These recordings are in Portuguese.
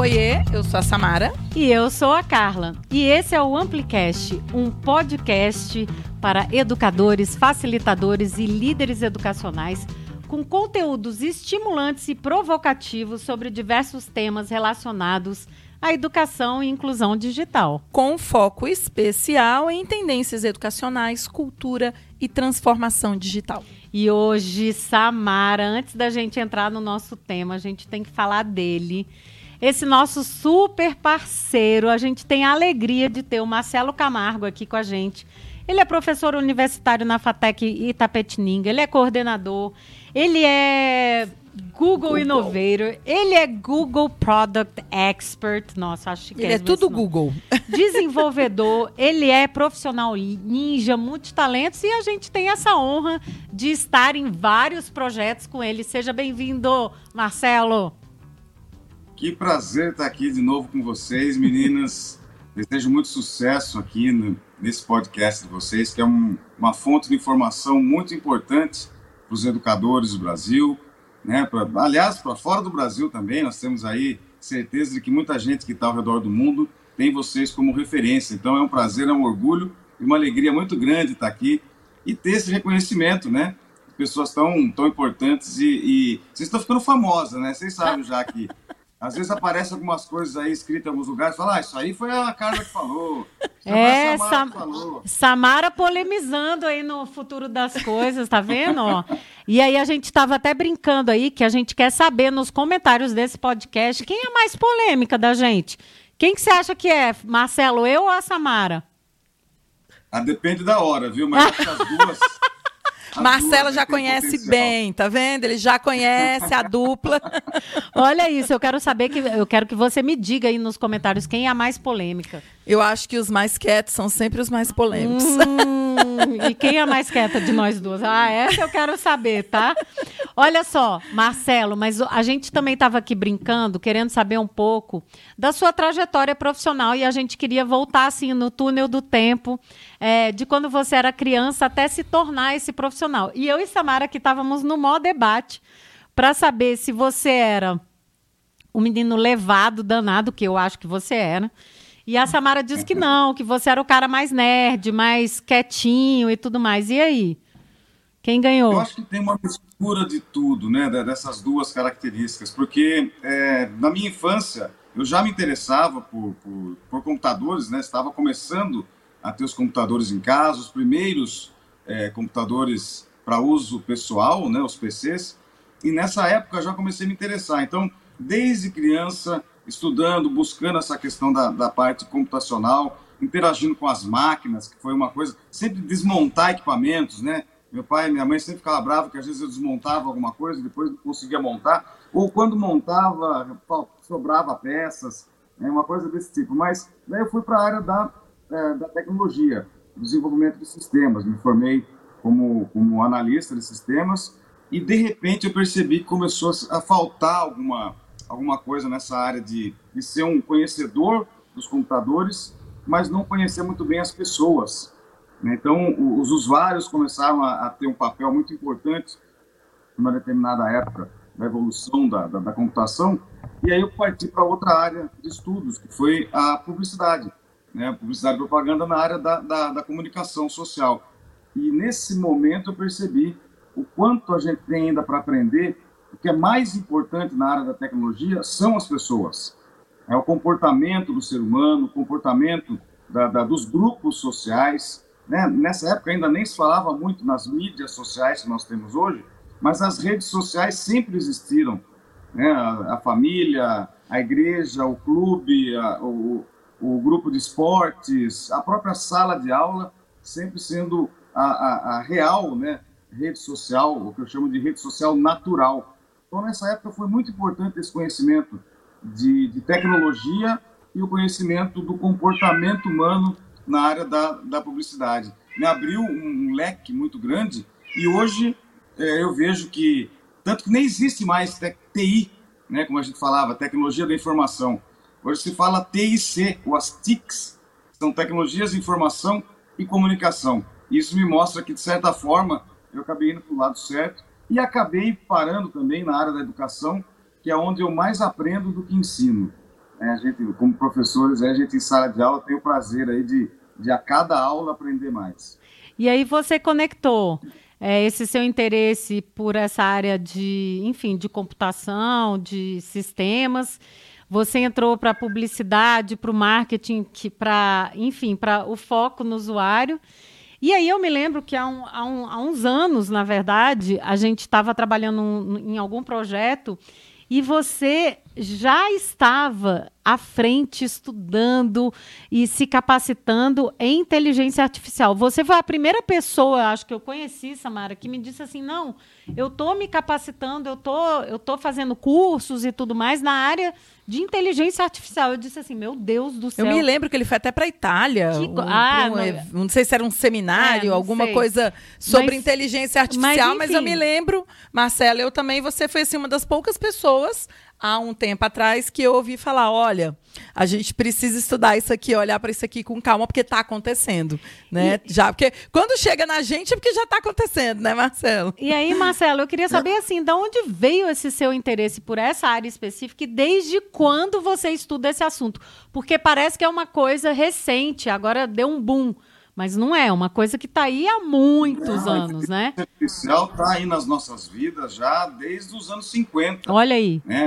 Oiê, eu sou a Samara. E eu sou a Carla. E esse é o Amplicast, um podcast para educadores, facilitadores e líderes educacionais com conteúdos estimulantes e provocativos sobre diversos temas relacionados à educação e inclusão digital. Com foco especial em tendências educacionais, cultura e transformação digital. E hoje, Samara, antes da gente entrar no nosso tema, a gente tem que falar dele. Esse nosso super parceiro, a gente tem a alegria de ter o Marcelo Camargo aqui com a gente. Ele é professor universitário na FATEC Itapetininga, ele é coordenador, ele é Google, Google. Innovator, ele é Google Product Expert, nossa, acho que ele é, é tudo Google. Desenvolvedor, ele é profissional ninja, multitalentos e a gente tem essa honra de estar em vários projetos com ele. Seja bem-vindo, Marcelo. Que prazer estar aqui de novo com vocês, meninas. Desejo muito sucesso aqui no, nesse podcast de vocês, que é um, uma fonte de informação muito importante para os educadores do Brasil, né? Pra, aliás, para fora do Brasil também, nós temos aí certeza de que muita gente que está ao redor do mundo tem vocês como referência. Então é um prazer, é um orgulho e uma alegria muito grande estar aqui e ter esse reconhecimento, né? Pessoas tão, tão importantes e, e vocês estão ficando famosas, né? Vocês sabem já que às vezes aparecem algumas coisas aí escritas em alguns lugares, fala, ah, isso aí foi a Carla que falou. É, Samara, Sam falou. Samara polemizando aí no futuro das coisas, tá vendo? e aí a gente estava até brincando aí que a gente quer saber nos comentários desse podcast quem é mais polêmica da gente. Quem que você acha que é, Marcelo, eu ou a Samara? Ah, depende da hora, viu? Mas acho que as duas... Marcela já conhece potencial. bem, tá vendo? Ele já conhece a dupla. Olha isso, eu quero saber que eu quero que você me diga aí nos comentários quem é a mais polêmica. Eu acho que os mais quietos são sempre os mais polêmicos. Hum, e quem é mais quieta de nós duas? Ah, essa eu quero saber, tá? Olha só, Marcelo, mas a gente também estava aqui brincando, querendo saber um pouco da sua trajetória profissional e a gente queria voltar assim no túnel do tempo, é, de quando você era criança até se tornar esse profissional. E eu e Samara que estávamos no maior debate para saber se você era um menino levado, danado, que eu acho que você era e a Samara disse que não, que você era o cara mais nerd, mais quietinho e tudo mais. E aí? Quem ganhou? Eu acho que tem uma mistura de tudo, né? Dessas duas características. Porque é, na minha infância, eu já me interessava por, por, por, computadores, né? Estava começando a ter os computadores em casa, os primeiros é, computadores para uso pessoal, né? Os PCs. E nessa época já comecei a me interessar. Então, desde criança, estudando, buscando essa questão da, da parte computacional, interagindo com as máquinas, que foi uma coisa, sempre desmontar equipamentos, né? Meu pai e minha mãe sempre ficavam bravos que às vezes eu desmontava alguma coisa e depois não conseguia montar, ou quando montava, sobrava peças, né? uma coisa desse tipo. Mas daí eu fui para a área da, é, da tecnologia, desenvolvimento de sistemas, me formei como, como analista de sistemas e de repente eu percebi que começou a faltar alguma alguma coisa nessa área de, de ser um conhecedor dos computadores, mas não conhecer muito bem as pessoas. Né? Então, os usuários começaram a, a, ter um papel muito importante numa determinada época da evolução da, da, da computação, e aí eu parti para outra área de estudos, que foi a publicidade, né? publicidade e propaganda na área da, da, da comunicação social. E nesse momento eu percebi o quanto a gente tem ainda para aprender que é mais importante na área da tecnologia são as pessoas. É o comportamento do ser humano, o comportamento da, da, dos grupos sociais. Né? Nessa época ainda nem se falava muito nas mídias sociais que nós temos hoje, mas as redes sociais sempre existiram. Né? A, a família, a igreja, o clube, a, o, o grupo de esportes, a própria sala de aula, sempre sendo a, a, a real né? rede social, o que eu chamo de rede social natural. Então, nessa época, foi muito importante esse conhecimento de, de tecnologia e o conhecimento do comportamento humano na área da, da publicidade. Me abriu um, leque muito grande e hoje é, eu vejo que, tanto que nem existe mais TI, né, como a gente falava, tecnologia da informação. Hoje se fala TIC, ou as TICs, são tecnologias de informação e comunicação. Isso me mostra que, de certa forma, eu acabei indo para o lado certo e acabei parando também na área da educação, que é onde eu mais aprendo do que ensino. né, a gente, como professores, a gente em sala de aula tem o prazer aí de, de a cada aula aprender mais. E aí você conectou é, esse seu interesse por essa área de, enfim, de computação, de sistemas. Você entrou para publicidade, para o marketing, para, enfim, para o foco no usuário. E aí eu me lembro que há, um, há, um, há uns anos, na verdade, a gente estava trabalhando em algum projeto e você já estava à frente estudando e se capacitando em inteligência artificial. Você foi a primeira pessoa, acho que eu conheci, Samara, que me disse assim: "Não, eu estou me capacitando, eu tô, eu tô fazendo cursos e tudo mais na área de inteligência artificial". Eu disse assim: "Meu Deus do céu". Eu me lembro que ele foi até para a Itália. Que... Um, ah, um, não... não... sei se era um seminário, é, alguma sei. coisa sobre mas, inteligência artificial, mas, mas eu me lembro, Marcela, eu também, você foi assim uma das poucas pessoas há um tempo atrás que eu ouvi falar: olha, a gente precisa estudar isso aqui, olhar para isso aqui com calma, porque está acontecendo, né? E... Já, porque quando chega na gente é porque já está acontecendo, né, Marcelo? E aí, Marcelo, eu queria saber assim, de onde veio esse seu interesse por essa área específica e desde quando você estuda esse assunto? Porque parece que é uma coisa recente, agora deu um boom. Mas não é, uma coisa que está aí há muitos não, anos, né? A artificial está aí nas nossas vidas já desde os anos 50. Olha aí. Né?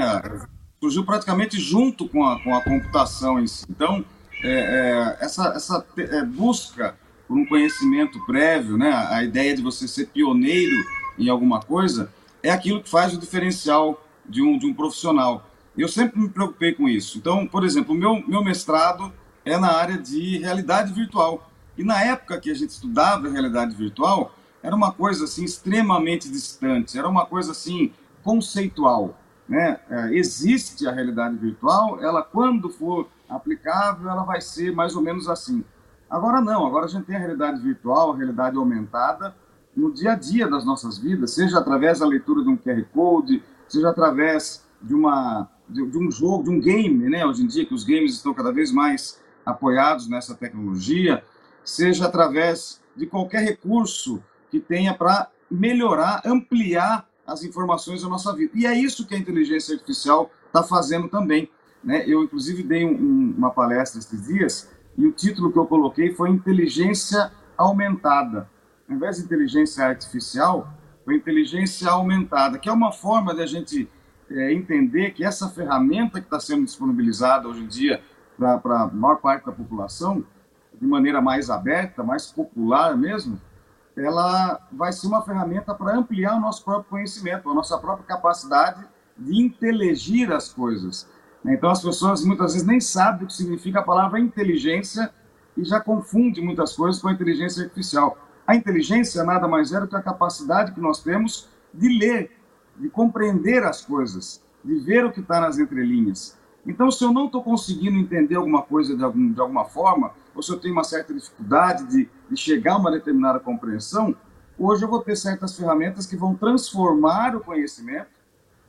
Surgiu praticamente junto com a, com a computação em si. Então, é, é, essa, essa é, busca por um conhecimento prévio, né? a ideia de você ser pioneiro em alguma coisa, é aquilo que faz o diferencial de um, de um profissional. Eu sempre me preocupei com isso. Então, por exemplo, o meu, meu mestrado é na área de realidade virtual. E na época que a gente estudava realidade virtual, era uma coisa assim extremamente distante, era uma coisa assim conceitual. Né? É, existe a realidade virtual, ela quando for aplicável, ela vai ser mais ou menos assim. Agora não, agora a gente tem a realidade virtual, a realidade aumentada no dia a dia das nossas vidas, seja através da leitura de um QR Code, seja através de uma de, de um jogo, de um game, né? Hoje em dia que os games estão cada vez mais apoiados nessa tecnologia, seja através de qualquer recurso que tenha para melhorar, ampliar as informações da nossa vida. E é isso que a inteligência artificial está fazendo também. Né? Eu, inclusive, dei um, uma palestra esses dias e o título que eu coloquei foi Inteligência Aumentada. Ao invés de inteligência artificial, foi inteligência aumentada, que é uma forma de a gente é, entender que essa ferramenta que está sendo disponibilizada hoje em dia para a maior parte da população, de maneira mais aberta, mais popular mesmo, ela vai ser uma ferramenta para ampliar o nosso próprio conhecimento, a nossa própria capacidade de inteligir as coisas. Então as pessoas muitas vezes nem sabem o que significa a palavra inteligência e já confunde muitas coisas com a inteligência artificial. A inteligência nada mais é do que a capacidade que nós temos de ler, de compreender as coisas, de ver o que está nas entrelinhas. Então, se eu não estou conseguindo entender alguma coisa de, algum, de alguma forma, ou se eu tenho uma certa dificuldade de, de chegar a uma determinada compreensão, hoje eu vou ter certas ferramentas que vão transformar o conhecimento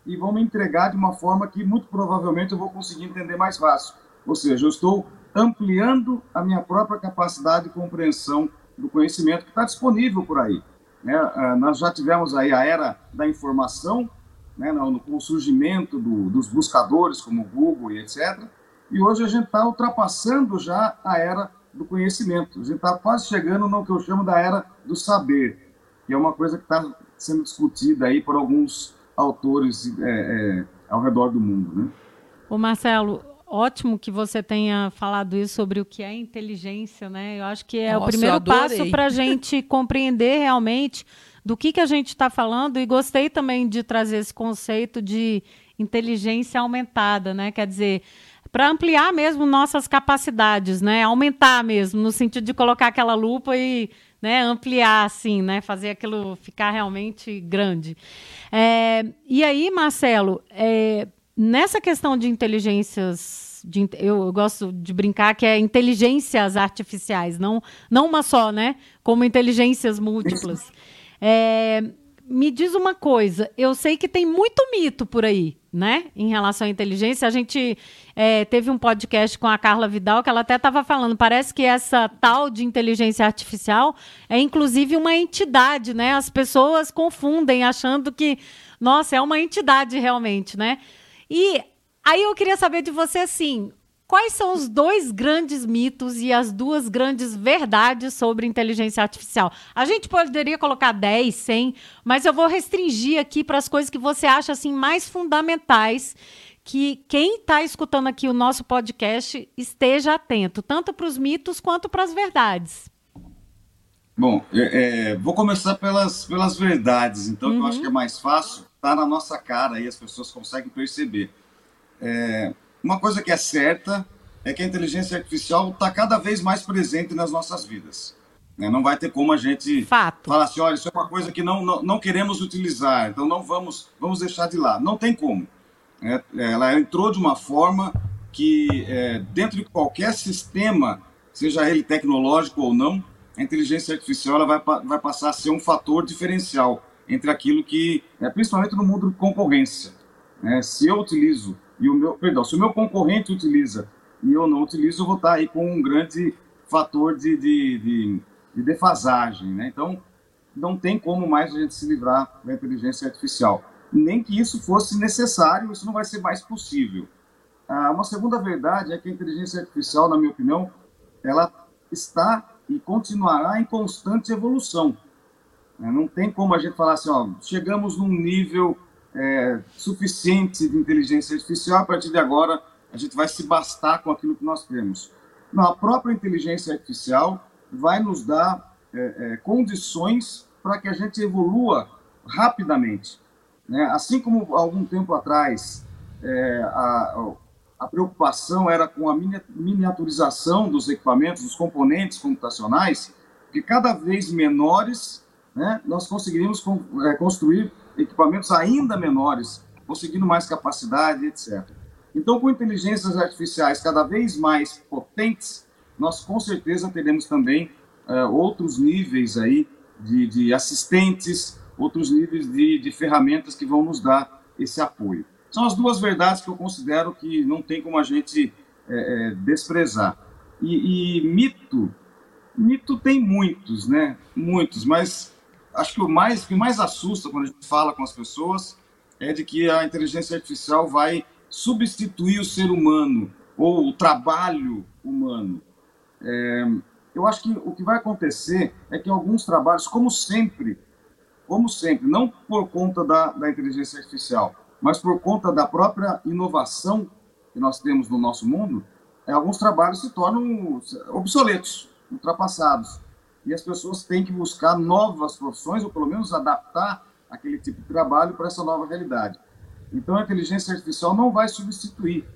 e vão me entregar de uma forma que muito provavelmente eu vou conseguir entender mais fácil. Ou seja, eu estou ampliando a minha própria capacidade de compreensão do conhecimento que está disponível por aí. Né? Ah, nós já tivemos aí a era da informação, né, com o surgimento do, dos buscadores como Google e etc. E hoje a gente está ultrapassando já a era do conhecimento. A gente está quase chegando no que eu chamo da era do saber, que é uma coisa que está sendo discutida aí por alguns autores é, é, ao redor do mundo. Né? Ô Marcelo, ótimo que você tenha falado isso sobre o que é inteligência, né? Eu acho que é Nossa, o primeiro passo para a gente compreender realmente do que, que a gente está falando e gostei também de trazer esse conceito de inteligência aumentada, né? Quer dizer, para ampliar mesmo nossas capacidades, né? Aumentar mesmo, no sentido de colocar aquela lupa e né, ampliar, assim, né? Fazer aquilo ficar realmente grande. É, e aí, Marcelo, é, nessa questão de inteligências de, eu, gosto de brincar que é inteligências artificiais, não, não uma só, né? Como inteligências múltiplas. É, me diz uma coisa, eu sei que tem muito mito por aí, né? Em relação à inteligência. A gente é, teve um podcast com a Carla Vidal que ela até estava falando. Parece que essa tal de inteligência artificial é inclusive uma entidade, né? As pessoas confundem achando que, nossa, é uma entidade realmente, né? E Aí eu queria saber de você assim, quais são os dois grandes mitos e as duas grandes verdades sobre inteligência artificial? A gente poderia colocar 10, 100, mas eu vou restringir aqui para as coisas que você acha assim mais fundamentais que quem está escutando aqui o nosso podcast esteja atento, tanto para os mitos quanto para as verdades. Bom, é, é, vou começar pelas, pelas verdades, então, uhum. que eu acho que é uhum. mais fácil, está na nossa cara e as pessoas conseguem perceber. É, uma coisa que é certa é que a inteligência artificial está cada vez mais presente nas nossas vidas. Né? Não vai ter como a gente Fato. falar assim, olha, isso é uma coisa que não, não, não queremos utilizar, então não vamos, vamos deixar de lá. Não tem como. É, ela entrou de uma forma que, é, dentro de qualquer sistema, seja ele tecnológico ou não, a inteligência artificial ela vai, vai passar a ser um fator diferencial entre aquilo que, é, principalmente no mundo de concorrência. Né? Se eu utilizo e o meu, perdão, se o meu concorrente utiliza e eu não utilizo, eu vou estar aí com um grande fator de, de, de, de defasagem, né? Então, não tem como mais a gente se livrar da inteligência artificial. Nem que isso fosse necessário, isso não vai ser mais possível. Ah, uma segunda verdade é que a inteligência artificial, na minha opinião, ela está e continuará em constante evolução. Não tem como a gente falar assim, ó, chegamos num nível é, suficiente de inteligência artificial, a partir de agora a gente vai se bastar com aquilo que nós temos. Não, a própria inteligência artificial vai nos dar é, é, condições para que a gente evolua rapidamente. Né? Assim como algum tempo atrás é, a, a preocupação era com a miniaturização dos equipamentos, dos componentes computacionais, que cada vez menores né, nós conseguiríamos é, construir equipamentos ainda menores, conseguindo mais capacidade, etc. Então, com inteligências artificiais cada vez mais potentes, nós com certeza teremos também uh, outros níveis aí de, de, assistentes, outros níveis de, de ferramentas que vão nos dar esse apoio. São as duas verdades que eu considero que não tem como a gente é, desprezar. E, e mito, mito tem muitos, né? Muitos, mas acho que o mais que mais assusta quando a gente fala com as pessoas é de que a inteligência artificial vai substituir o ser humano ou o trabalho humano. É, eu acho que o que vai acontecer é que alguns trabalhos, como sempre, como sempre, não por conta da, da inteligência artificial, mas por conta da própria inovação que nós temos no nosso mundo, é, alguns trabalhos se tornam obsoletos, ultrapassados e as pessoas têm que buscar novas profissões, ou pelo menos adaptar aquele tipo de trabalho para essa nova realidade. Então, a inteligência artificial não vai substituir,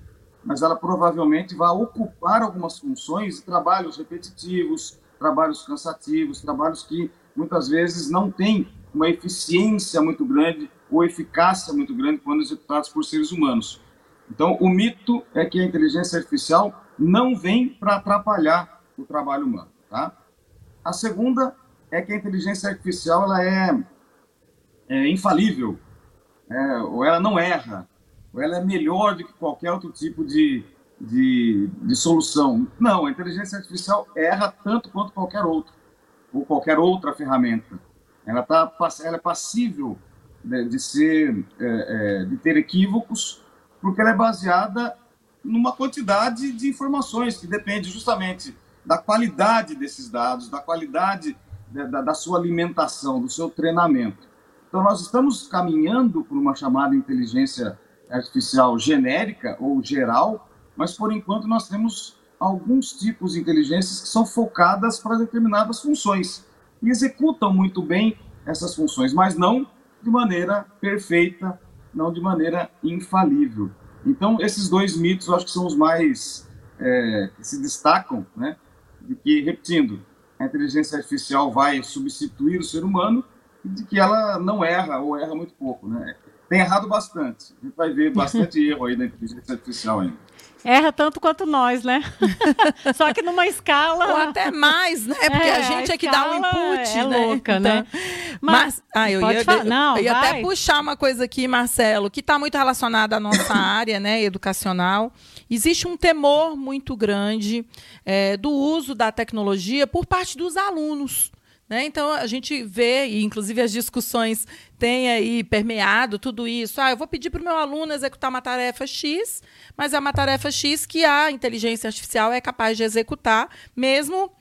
mas ela provavelmente vai ocupar algumas funções e trabalhos repetitivos, trabalhos cansativos, trabalhos que muitas vezes não têm uma eficiência muito grande ou eficácia muito grande quando executados por seres humanos. Então, o mito é que a inteligência artificial não vem para atrapalhar o trabalho humano, tá? A segunda é que a inteligência artificial ela é, é infalível, é, ou ela não erra, ou ela é melhor do que qualquer outro tipo de, de, de solução. Não, a inteligência artificial erra tanto quanto qualquer outro, ou qualquer outra ferramenta. Ela, tá, ela é passível de, de ser, é, é, de ter equívocos, porque ela é baseada numa quantidade de informações que depende justamente da qualidade desses dados, da qualidade da, da sua alimentação, do seu treinamento. Então, nós estamos caminhando por uma chamada inteligência artificial genérica ou geral, mas por enquanto nós temos alguns tipos de inteligências que são focadas para determinadas funções e executam muito bem essas funções, mas não de maneira perfeita, não de maneira infalível. Então, esses dois mitos eu acho que são os mais é, que se destacam, né? De que, repetindo, a inteligência artificial vai substituir o ser humano e de que ela não erra ou erra muito pouco, né? Tem errado bastante. A gente vai ver bastante erro aí na inteligência artificial ainda. Erra tanto quanto nós, né? Só que numa escala. Ou até mais, né? Porque é, a gente a é que dá o input. É né? louca, então, né? Mas, ah, eu ia, falar. Não, eu ia até puxar uma coisa aqui, Marcelo, que está muito relacionada à nossa área né, educacional. Existe um temor muito grande é, do uso da tecnologia por parte dos alunos. Né? Então a gente vê, e inclusive as discussões têm aí permeado tudo isso. Ah, eu vou pedir para o meu aluno executar uma tarefa X, mas é uma tarefa X que a inteligência artificial é capaz de executar, mesmo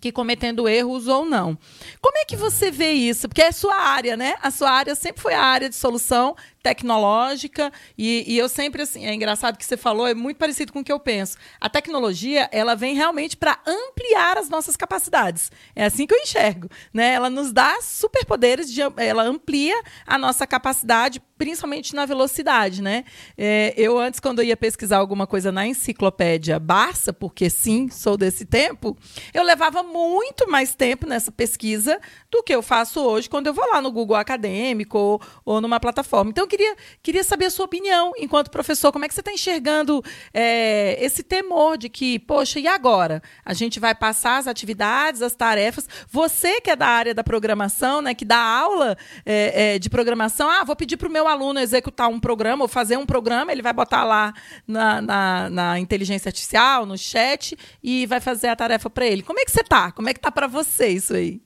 que cometendo erros ou não. Como é que você vê isso? Porque é a sua área, né? A sua área sempre foi a área de solução tecnológica. E, e, eu sempre assim é engraçado que você falou é muito parecido com o que eu penso. A tecnologia ela vem realmente para ampliar as nossas capacidades. É assim que eu enxergo né? Ela nos dá superpoderes de ela amplia a nossa capacidade principalmente na velocidade né? É, eu antes quando eu ia pesquisar alguma coisa na enciclopédia Barça porque sim sou desse tempo eu levava muito mais tempo nessa pesquisa do que eu faço hoje quando eu vou lá no Google Acadêmico ou, ou numa plataforma. Então queria, queria saber a sua opinião, enquanto professor, como é que você está enxergando é, esse temor de que, poxa, e agora? A gente vai passar as atividades, as tarefas. Você que é da área da programação, né, que dá aula é, é, de programação, ah, vou pedir para o meu aluno executar um programa ou fazer um programa, ele vai botar lá na, na, na inteligência artificial, no chat, e vai fazer a tarefa para ele. Como é que você está? Como é que está para você isso aí?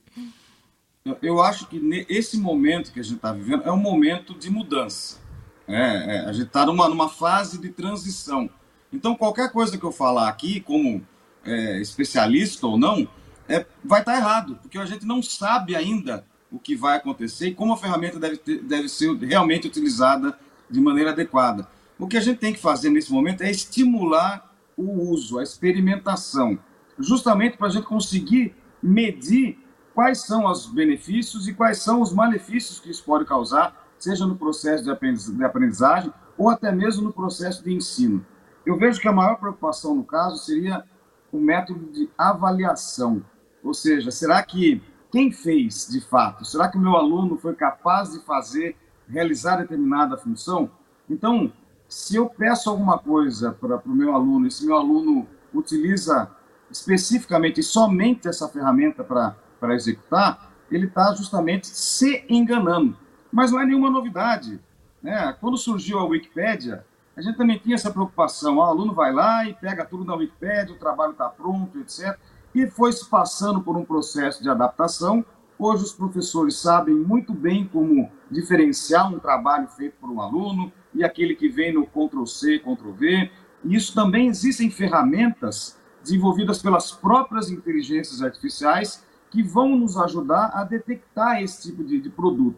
Eu acho que esse momento que a gente está vivendo é um momento de mudança. É, é, a gente está numa, numa fase de transição. Então, qualquer coisa que eu falar aqui, como é, especialista ou não, é, vai estar tá errado, porque a gente não sabe ainda o que vai acontecer e como a ferramenta deve, ter, deve ser realmente utilizada de maneira adequada. O que a gente tem que fazer nesse momento é estimular o uso, a experimentação, justamente para a gente conseguir medir quais são os benefícios e quais são os malefícios que isso pode causar, seja no processo de aprendizagem ou até mesmo no processo de ensino. Eu vejo que a maior preocupação no caso seria o método de avaliação, ou seja, será que quem fez de fato? Será que o meu aluno foi capaz de fazer, realizar determinada função? Então, se eu peço alguma coisa para o meu aluno e se meu aluno utiliza especificamente e somente essa ferramenta para para executar, ele está justamente se enganando. Mas não é nenhuma novidade. Né? Quando surgiu a Wikipédia, a gente também tinha essa preocupação. o aluno vai lá e pega tudo na Wikipédia, o trabalho está pronto, etc. E foi se passando por um processo de adaptação. Hoje os professores sabem muito bem como diferenciar um trabalho feito por um aluno e aquele que vem no Ctrl+C, Ctrl+V. E isso também existem ferramentas desenvolvidas pelas próprias inteligências artificiais que vão nos ajudar a detectar esse tipo de, de produto.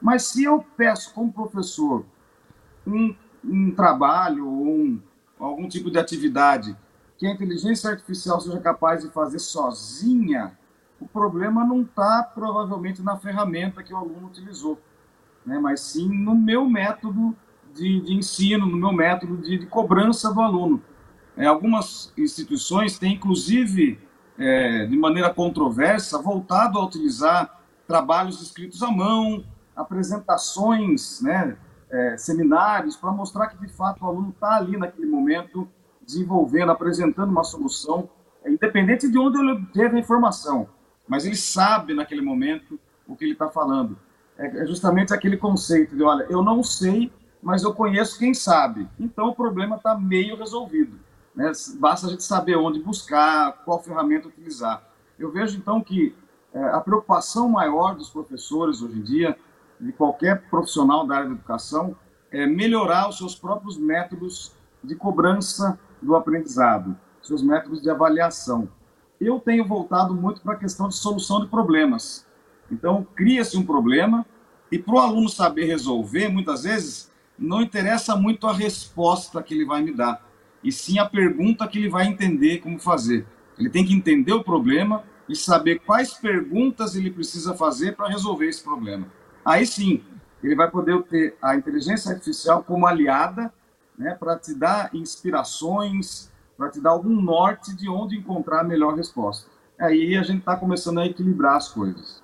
Mas se eu peço como professor um, um trabalho ou um, algum tipo de atividade que a inteligência artificial seja capaz de fazer sozinha, o problema não está provavelmente na ferramenta que o aluno utilizou, né? mas sim no meu método de, de ensino, no meu método de, de cobrança do aluno. É, algumas instituições têm, inclusive, é, de maneira controversa, voltado a utilizar trabalhos escritos à mão, apresentações, né, é, seminários, para mostrar que, de fato, o aluno está ali naquele momento, desenvolvendo, apresentando uma solução, é, independente de onde ele teve a informação, mas ele sabe naquele momento o que ele está falando. É, é justamente aquele conceito de, olha, eu não sei, mas eu conheço quem sabe. Então o problema está meio resolvido. Né? Basta a gente saber onde buscar, qual ferramenta utilizar. Eu vejo então que é, a preocupação maior dos professores hoje em dia, de qualquer profissional da área da educação, é melhorar os seus próprios métodos de cobrança do aprendizado, seus métodos de avaliação. Eu tenho voltado muito para a questão de solução de problemas. Então, cria-se um problema e para o aluno saber resolver, muitas vezes, não interessa muito a resposta que ele vai me dar e sim a pergunta que ele vai entender como fazer. Ele tem que entender o problema e saber quais perguntas ele precisa fazer para resolver esse problema. Aí sim, ele vai poder ter a inteligência artificial como aliada né, para te dar inspirações, para te dar algum norte de onde encontrar a melhor resposta. Aí a gente está começando a equilibrar as coisas.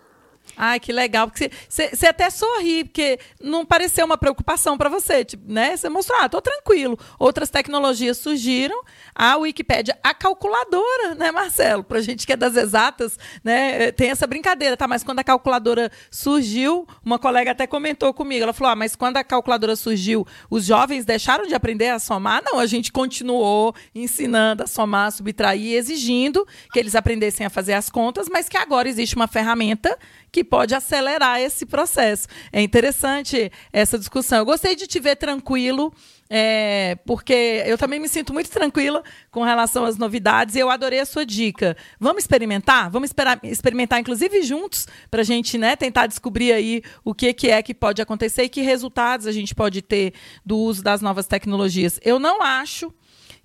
Ai, que legal. Porque você até sorri, porque não pareceu uma preocupação para você, tipo, né? Você mostrou, ah, tô tranquilo. Outras tecnologias surgiram, a Wikipédia, a calculadora, né, Marcelo? Pra gente que é das exatas, né, tem essa brincadeira, tá? Mas quando a calculadora surgiu, uma colega até comentou comigo, ela falou, ah, mas quando a calculadora surgiu, os jovens deixaram de aprender a somar? Não, a gente continuou ensinando a somar, subtrair, exigindo que eles aprendessem a fazer as contas, mas que agora existe uma ferramenta que pode acelerar esse processo. É interessante essa discussão. Eu gostei de te ver tranquilo, é, porque eu também me sinto muito tranquila com relação às novidades e eu adorei a sua dica. Vamos experimentar? Vamos esperar, experimentar, inclusive, juntos, para a gente né, tentar descobrir aí o que, que é que pode acontecer e que resultados a gente pode ter do uso das novas tecnologias. Eu não acho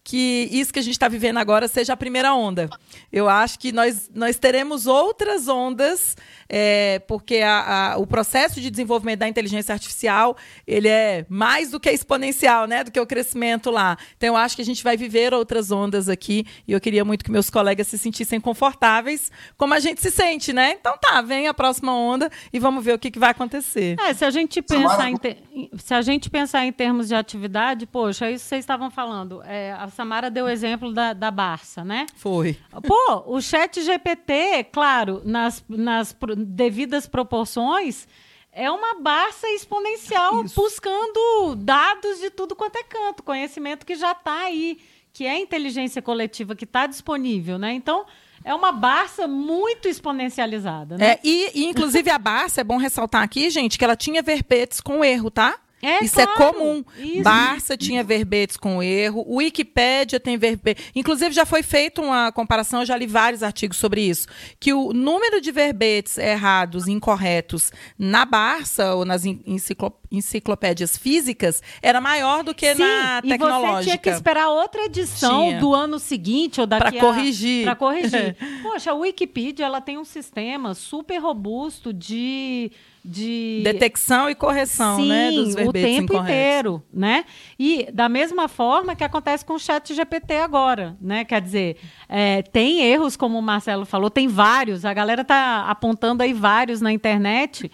que isso que a gente está vivendo agora seja a primeira onda. Eu acho que nós, nós teremos outras ondas, é, porque a, a, o processo de desenvolvimento da inteligência artificial ele é mais do que exponencial, né, do que o crescimento lá. Então, eu acho que a gente vai viver outras ondas aqui e eu queria muito que meus colegas se sentissem confortáveis, como a gente se sente, né? Então, tá, vem a próxima onda e vamos ver o que, que vai acontecer. É, se a gente pensar em, te... se a gente pensar em termos de atividade, poxa, isso vocês estavam falando, é, a Samara deu o exemplo da, da Barça, né? Foi. Pô, o chat GPT, claro, nas, nas devidas proporções, é uma Barça exponencial Isso. buscando dados de tudo quanto é canto, conhecimento que já está aí, que é inteligência coletiva que está disponível, né? Então, é uma Barça muito exponencializada, né? É, e, e, inclusive, a Barça, é bom ressaltar aqui, gente, que ela tinha verbetes com erro, tá? É, isso é claro. é comum. Isso. Barça tinha verbetes com erro, Wikipédia tem verbetes. Inclusive, já foi feita uma comparação, eu já li vários artigos sobre isso, que o número de verbetes errados, incorretos, na Barça ou nas enciclopédias físicas era maior do que Sim, na tecnológica. E você tinha que esperar outra edição tinha. do ano seguinte ou daqui Para corrigir. Para corrigir. Poxa, a Wikipedia ela tem um sistema super robusto de de detecção e correção, Sim, né, dos verbetes o tempo incorretos. inteiro, né? E da mesma forma que acontece com o Chat GPT agora, né? Quer dizer, é, tem erros, como o Marcelo falou, tem vários. A galera tá apontando aí vários na internet,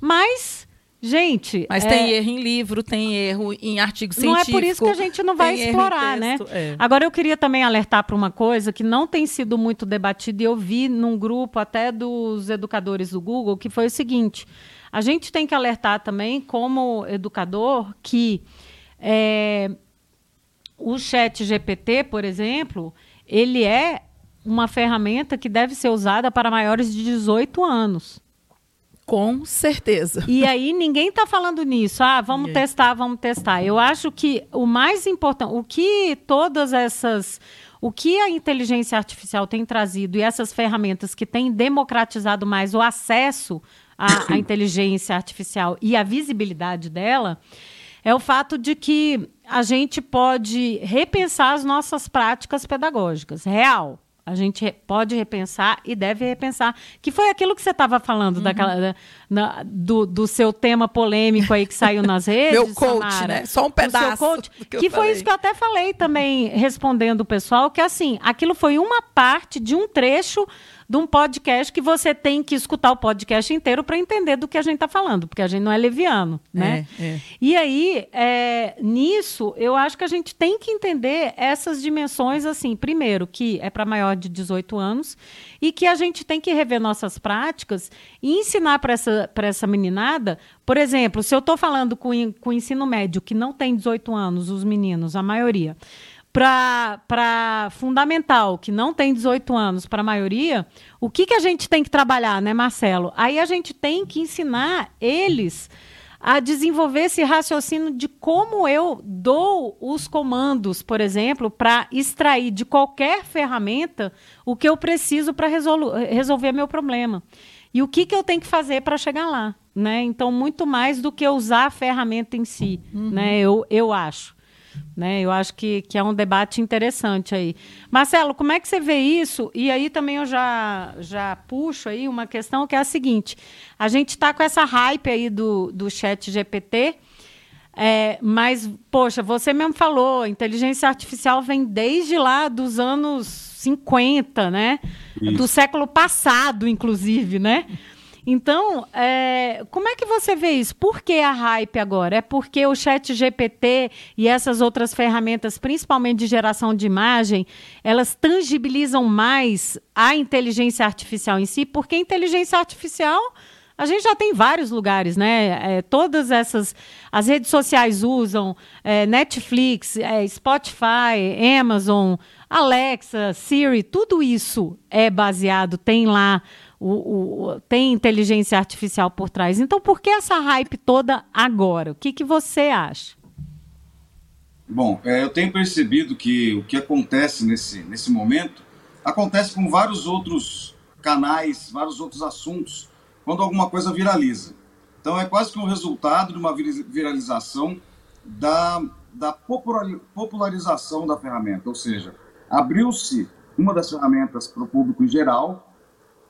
mas Gente. Mas é... tem erro em livro, tem erro em artigo científico. Não é por isso que a gente não vai explorar, né? É. Agora eu queria também alertar para uma coisa que não tem sido muito debatida e eu vi num grupo até dos educadores do Google, que foi o seguinte: a gente tem que alertar também, como educador, que é, o chat GPT, por exemplo, ele é uma ferramenta que deve ser usada para maiores de 18 anos. Com certeza. E aí ninguém está falando nisso. Ah, vamos testar, vamos testar. Eu acho que o mais importante, o que todas essas, o que a inteligência artificial tem trazido e essas ferramentas que têm democratizado mais o acesso à, à inteligência artificial e a visibilidade dela, é o fato de que a gente pode repensar as nossas práticas pedagógicas. Real. A gente pode repensar e deve repensar. Que foi aquilo que você estava falando, uhum. daquela, na, do, do seu tema polêmico aí que saiu nas redes. Meu coach, Samara, né? Só um pedaço. Coach, que, que foi isso que eu até falei também, respondendo o pessoal, que assim, aquilo foi uma parte de um trecho de um podcast que você tem que escutar o podcast inteiro para entender do que a gente está falando, porque a gente não é leviano, né? É, é. E aí, é, nisso, eu acho que a gente tem que entender essas dimensões, assim, primeiro, que é para maior de 18 anos e que a gente tem que rever nossas práticas e ensinar para essa, essa meninada. Por exemplo, se eu estou falando com, com o ensino médio, que não tem 18 anos, os meninos, a maioria para fundamental, que não tem 18 anos, para a maioria, o que, que a gente tem que trabalhar, né, Marcelo? Aí a gente tem que ensinar eles a desenvolver esse raciocínio de como eu dou os comandos, por exemplo, para extrair de qualquer ferramenta o que eu preciso para resolver meu problema. E o que, que eu tenho que fazer para chegar lá. Né? Então, muito mais do que usar a ferramenta em si, uhum. né? eu, eu acho. Né? Eu acho que, que é um debate interessante aí. Marcelo, como é que você vê isso? E aí também eu já, já puxo aí uma questão que é a seguinte: a gente está com essa hype aí do, do chat GPT. É, mas, poxa, você mesmo falou, inteligência artificial vem desde lá dos anos 50, né? Isso. Do século passado, inclusive, né? Então, é, como é que você vê isso? Por que a hype agora? É porque o chat GPT e essas outras ferramentas, principalmente de geração de imagem, elas tangibilizam mais a inteligência artificial em si, porque inteligência artificial a gente já tem vários lugares, né? É, todas essas. As redes sociais usam é, Netflix, é, Spotify, Amazon, Alexa, Siri, tudo isso é baseado, tem lá. O, o, tem inteligência artificial por trás. Então, por que essa hype toda agora? O que, que você acha? Bom, é, eu tenho percebido que o que acontece nesse, nesse momento acontece com vários outros canais, vários outros assuntos quando alguma coisa viraliza. Então é quase que um resultado de uma viralização da, da popularização da ferramenta, ou seja, abriu-se uma das ferramentas para o público em geral,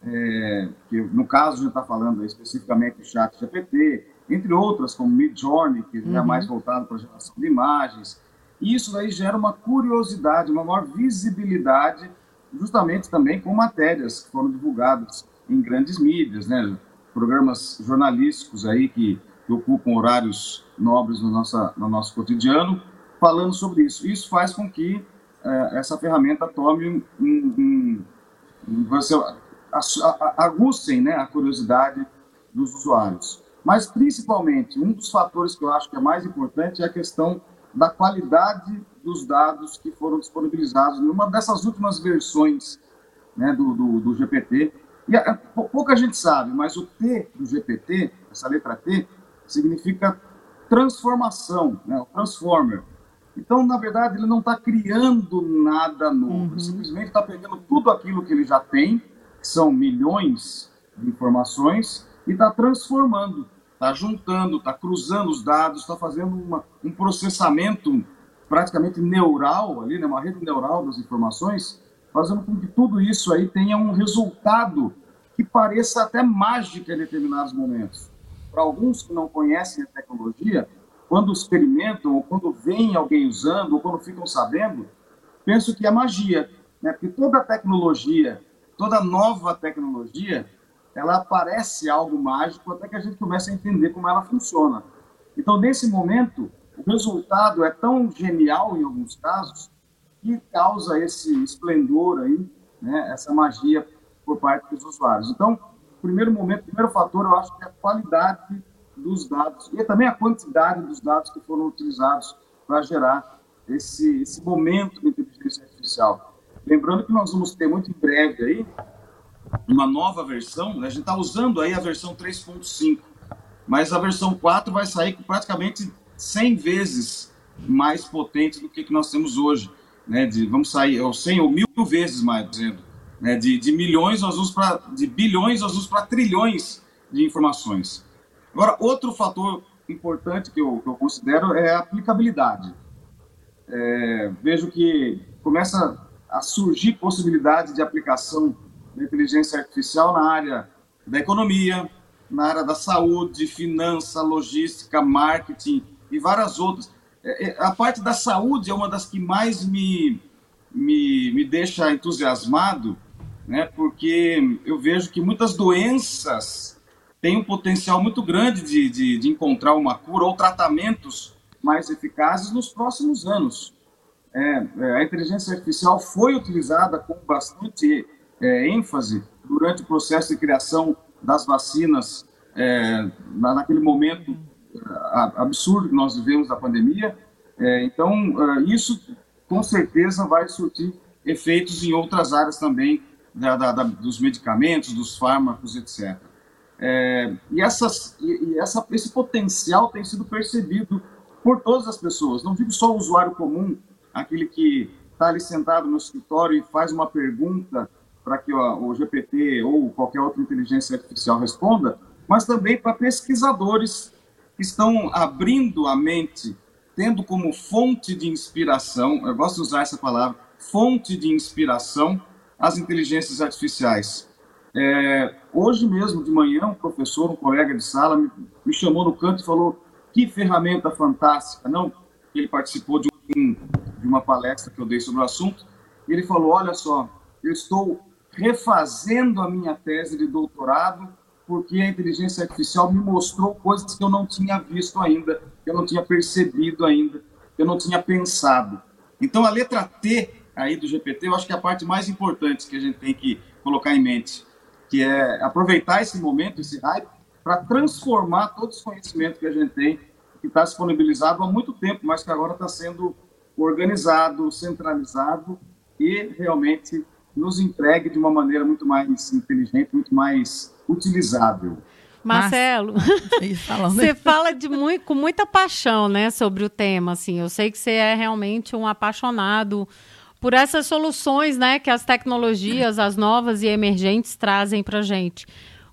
é, que no caso a gente está falando especificamente do chat GPT, entre outras como Midjourney, que uhum. é mais voltado para a geração de imagens, e isso daí gera uma curiosidade, uma maior visibilidade, justamente também com matérias que foram divulgadas em grandes mídias, né? programas jornalísticos aí que, que ocupam horários nobres no, nossa, no nosso cotidiano, falando sobre isso. Isso faz com que é, essa ferramenta tome um, um, um você, aguçem né, a curiosidade dos usuários. Mas, principalmente, um dos fatores que eu acho que é mais importante é a questão da qualidade dos dados que foram disponibilizados numa dessas últimas versões né, do, do, do GPT, e a, pouca gente sabe, mas o T do GPT, essa letra T, significa transformação, né? o transformer. Então, na verdade, ele não está criando nada novo, uhum. ele simplesmente está pegando tudo aquilo que ele já tem, são milhões de informações, e está transformando, está juntando, está cruzando os dados, está fazendo uma, um processamento praticamente neural ali, né? uma rede neural das informações, fazendo com que tudo isso aí tenha um resultado que pareça até mágica em determinados momentos. Para alguns que não conhecem a tecnologia, quando experimentam, ou quando veem alguém usando, ou quando ficam sabendo, penso que é magia, né? Porque toda tecnologia, toda nova tecnologia, ela parece algo mágico até que a gente começa a entender como ela funciona. Então, nesse momento, o resultado é tão genial em alguns casos que causa esse esplendor aí, né, essa magia por parte dos usuários. Então, primeiro momento, primeiro fator, eu acho que é a qualidade dos dados e também a quantidade dos dados que foram utilizados para gerar esse, esse momento de inteligência artificial. Lembrando que nós vamos ter muito em breve aí uma nova versão, né? a gente está usando aí a versão 3.5, mas a versão 4 vai sair com praticamente 100 vezes mais potente do que, que nós temos hoje né, de, vamos sair, ou 100 ou mil vezes mais, dizendo, né, de, de milhões nós vamos para, de bilhões nós vamos para trilhões de informações. Agora, outro fator importante que eu, que eu considero é a aplicabilidade. É, vejo que começa a surgir possibilidade de aplicação da inteligência artificial na área da economia, na área da saúde, finança, logística, marketing e várias outras. É, é, a parte da saúde é uma das que mais me, me, me deixa entusiasmado, né? porque eu vejo que muitas doenças têm um potencial muito grande de, de, de encontrar uma cura ou tratamentos mais eficazes nos próximos anos. É, é a inteligência artificial foi utilizada com bastante é, ênfase durante o processo de criação das vacinas, é, naquele momento absurdo que nós vivemos da pandemia. É, então, é, isso com certeza vai surtir efeitos em outras áreas também da, da, da, dos medicamentos, dos fármacos, etc. É, e, essas, e essa, esse potencial tem sido percebido por todas as pessoas. Não digo só o usuário comum, aquele que está ali sentado no escritório e faz uma pergunta para que o, o GPT ou qualquer outra inteligência artificial responda, mas também para pesquisadores estão abrindo a mente, tendo como fonte de inspiração, eu gosto de usar essa palavra, fonte de inspiração, as inteligências artificiais. É, hoje mesmo, de manhã, um professor, um colega de sala, me, me, chamou no canto e falou que ferramenta fantástica, não? Ele participou de, um, de uma palestra que eu dei sobre o assunto, e ele falou, olha só, eu estou refazendo a minha tese de doutorado porque a inteligência artificial me mostrou coisas que eu não tinha visto ainda, que eu não tinha percebido ainda, que eu não tinha pensado. Então, a letra T aí do GPT, eu acho que é a parte mais importante que a gente tem que colocar em mente, que é aproveitar esse momento, esse hype, para transformar todos os conhecimentos que a gente tem, que está disponibilizado há muito tempo, mas que agora está sendo organizado, centralizado e realmente nos entregue de uma maneira muito mais inteligente, muito mais utilizável. Marcelo, você fala de muito, com muita paixão, né, sobre o tema. Assim, eu sei que você é realmente um apaixonado por essas soluções, né, que as tecnologias, as novas e emergentes trazem para gente.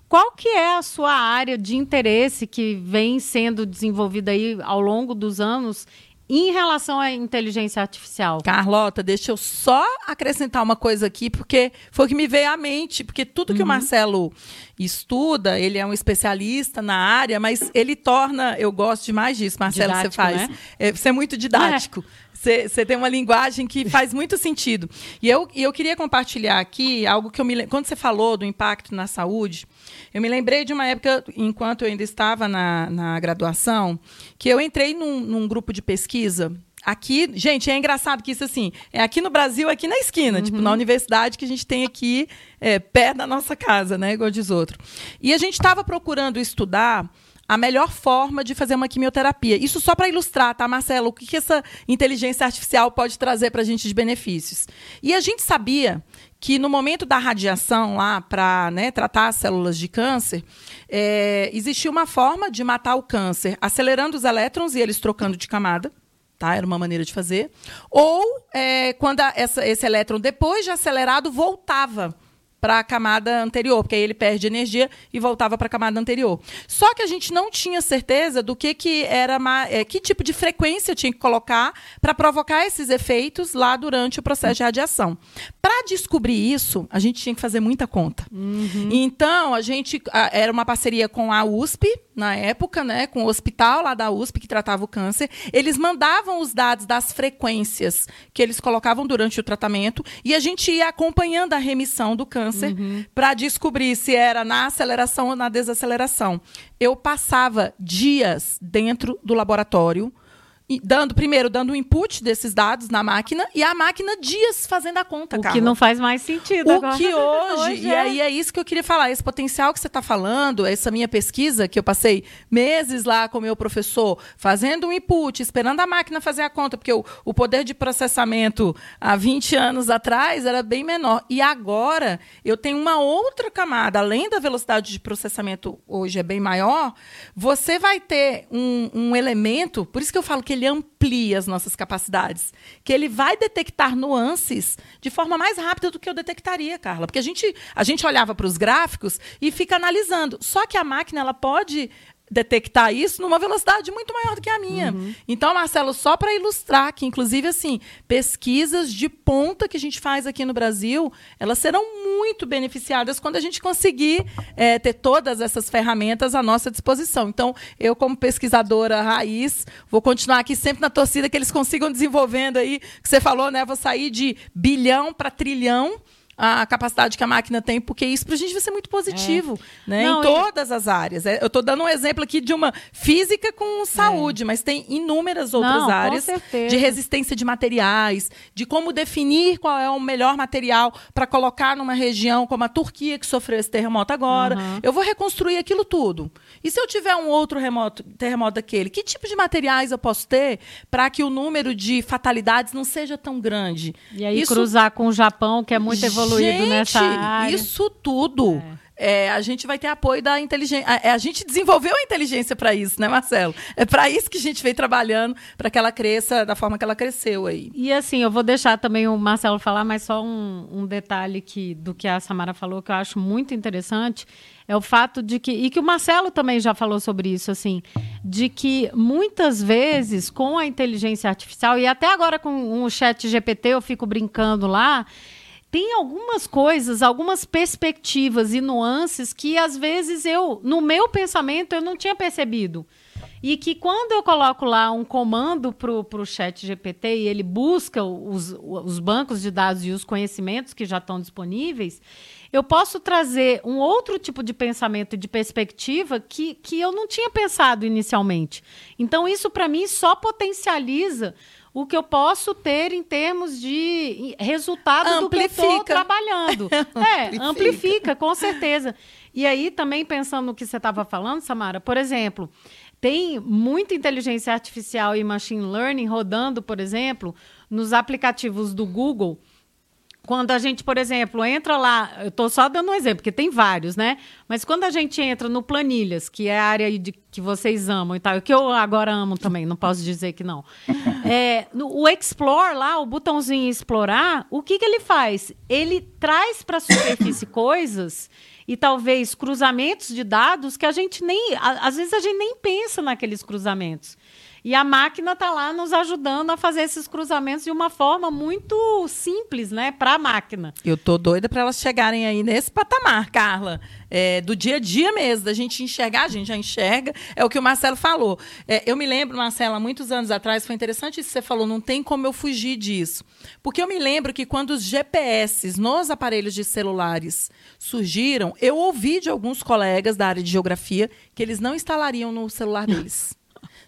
Qual que é a sua área de interesse que vem sendo desenvolvida aí ao longo dos anos em relação à inteligência artificial? Carlota, deixa eu só acrescentar uma coisa aqui, porque foi o que me veio à mente, porque tudo que uhum. o Marcelo estuda, ele é um especialista na área, mas ele torna, eu gosto demais disso, Marcelo, didático, você faz. Né? É, você é muito didático. É. Você tem uma linguagem que faz muito sentido. E eu, e eu queria compartilhar aqui algo que eu me Quando você falou do impacto na saúde, eu me lembrei de uma época, enquanto eu ainda estava na, na graduação, que eu entrei num, num grupo de pesquisa aqui, gente, é engraçado que isso assim, é aqui no Brasil, aqui na esquina, uhum. tipo, na universidade que a gente tem aqui é, perto da nossa casa, né? Igual diz outro. E a gente estava procurando estudar a melhor forma de fazer uma quimioterapia. Isso só para ilustrar, tá, Marcelo? O que, que essa inteligência artificial pode trazer para a gente de benefícios. E a gente sabia que no momento da radiação lá para né, tratar as células de câncer, é, existia uma forma de matar o câncer acelerando os elétrons e eles trocando de camada. Tá? Era uma maneira de fazer. Ou é, quando a, essa, esse elétron, depois de acelerado, voltava para a camada anterior, porque aí ele perde energia e voltava para a camada anterior. Só que a gente não tinha certeza do que, que era é, que tipo de frequência tinha que colocar para provocar esses efeitos lá durante o processo de radiação. Para descobrir isso, a gente tinha que fazer muita conta. Uhum. Então, a gente era uma parceria com a USP, na época, né, com o hospital lá da USP que tratava o câncer. Eles mandavam os dados das frequências que eles colocavam durante o tratamento e a gente ia acompanhando a remissão do câncer uhum. para descobrir se era na aceleração ou na desaceleração. Eu passava dias dentro do laboratório dando primeiro dando o input desses dados na máquina e a máquina dias fazendo a conta, o Carla. que não faz mais sentido o agora. que hoje, hoje e é. aí é isso que eu queria falar esse potencial que você está falando essa minha pesquisa que eu passei meses lá com o meu professor fazendo um input esperando a máquina fazer a conta porque o, o poder de processamento há 20 anos atrás era bem menor e agora eu tenho uma outra camada além da velocidade de processamento hoje é bem maior você vai ter um, um elemento por isso que eu falo que ele amplia as nossas capacidades, que ele vai detectar nuances de forma mais rápida do que eu detectaria, Carla, porque a gente a gente olhava para os gráficos e fica analisando. Só que a máquina ela pode detectar isso numa velocidade muito maior do que a minha. Uhum. Então, Marcelo, só para ilustrar que, inclusive, assim, pesquisas de ponta que a gente faz aqui no Brasil, elas serão muito beneficiadas quando a gente conseguir é, ter todas essas ferramentas à nossa disposição. Então, eu, como pesquisadora raiz, vou continuar aqui sempre na torcida que eles consigam desenvolvendo aí, que você falou, né? Vou sair de bilhão para trilhão a capacidade que a máquina tem, porque isso para a gente vai ser muito positivo, é. né? Não, em todas eu... as áreas. É, eu estou dando um exemplo aqui de uma física com saúde, é. mas tem inúmeras outras Não, áreas de resistência de materiais, de como definir qual é o melhor material para colocar numa região como a Turquia que sofreu esse terremoto agora. Uhum. Eu vou reconstruir aquilo tudo. E se eu tiver um outro remoto, terremoto daquele, que tipo de materiais eu posso ter para que o número de fatalidades não seja tão grande? E aí isso... cruzar com o Japão, que é muito evoluído gente, nessa área. Isso tudo. É. É, a gente vai ter apoio da inteligência. A, a gente desenvolveu a inteligência para isso, né, Marcelo? É para isso que a gente veio trabalhando, para que ela cresça da forma que ela cresceu aí. E assim, eu vou deixar também o Marcelo falar, mas só um, um detalhe que, do que a Samara falou que eu acho muito interessante é o fato de que e que o Marcelo também já falou sobre isso assim de que muitas vezes com a inteligência artificial e até agora com o chat GPT eu fico brincando lá tem algumas coisas, algumas perspectivas e nuances que às vezes eu, no meu pensamento, eu não tinha percebido. e que quando eu coloco lá um comando para o chat GPT e ele busca os, os bancos de dados e os conhecimentos que já estão disponíveis, eu posso trazer um outro tipo de pensamento e de perspectiva que, que eu não tinha pensado inicialmente. Então, isso para mim só potencializa o que eu posso ter em termos de resultado amplifica. do que eu estou trabalhando. é, amplifica. amplifica, com certeza. E aí, também pensando no que você estava falando, Samara, por exemplo, tem muita inteligência artificial e machine learning rodando, por exemplo, nos aplicativos do Google quando a gente, por exemplo, entra lá, eu estou só dando um exemplo, porque tem vários, né? Mas quando a gente entra no Planilhas, que é a área de, que vocês amam e tal, que eu agora amo também, não posso dizer que não. É, no, o Explore lá, o botãozinho explorar, o que, que ele faz? Ele traz para a superfície coisas e talvez cruzamentos de dados que a gente nem. A, às vezes a gente nem pensa naqueles cruzamentos. E a máquina está lá nos ajudando a fazer esses cruzamentos de uma forma muito simples, né, para a máquina. Eu tô doida para elas chegarem aí nesse patamar, Carla. É, do dia a dia mesmo, da gente enxergar, a gente já enxerga, é o que o Marcelo falou. É, eu me lembro, Marcelo, há muitos anos atrás, foi interessante isso que você falou, não tem como eu fugir disso. Porque eu me lembro que quando os GPS nos aparelhos de celulares surgiram, eu ouvi de alguns colegas da área de geografia que eles não instalariam no celular deles.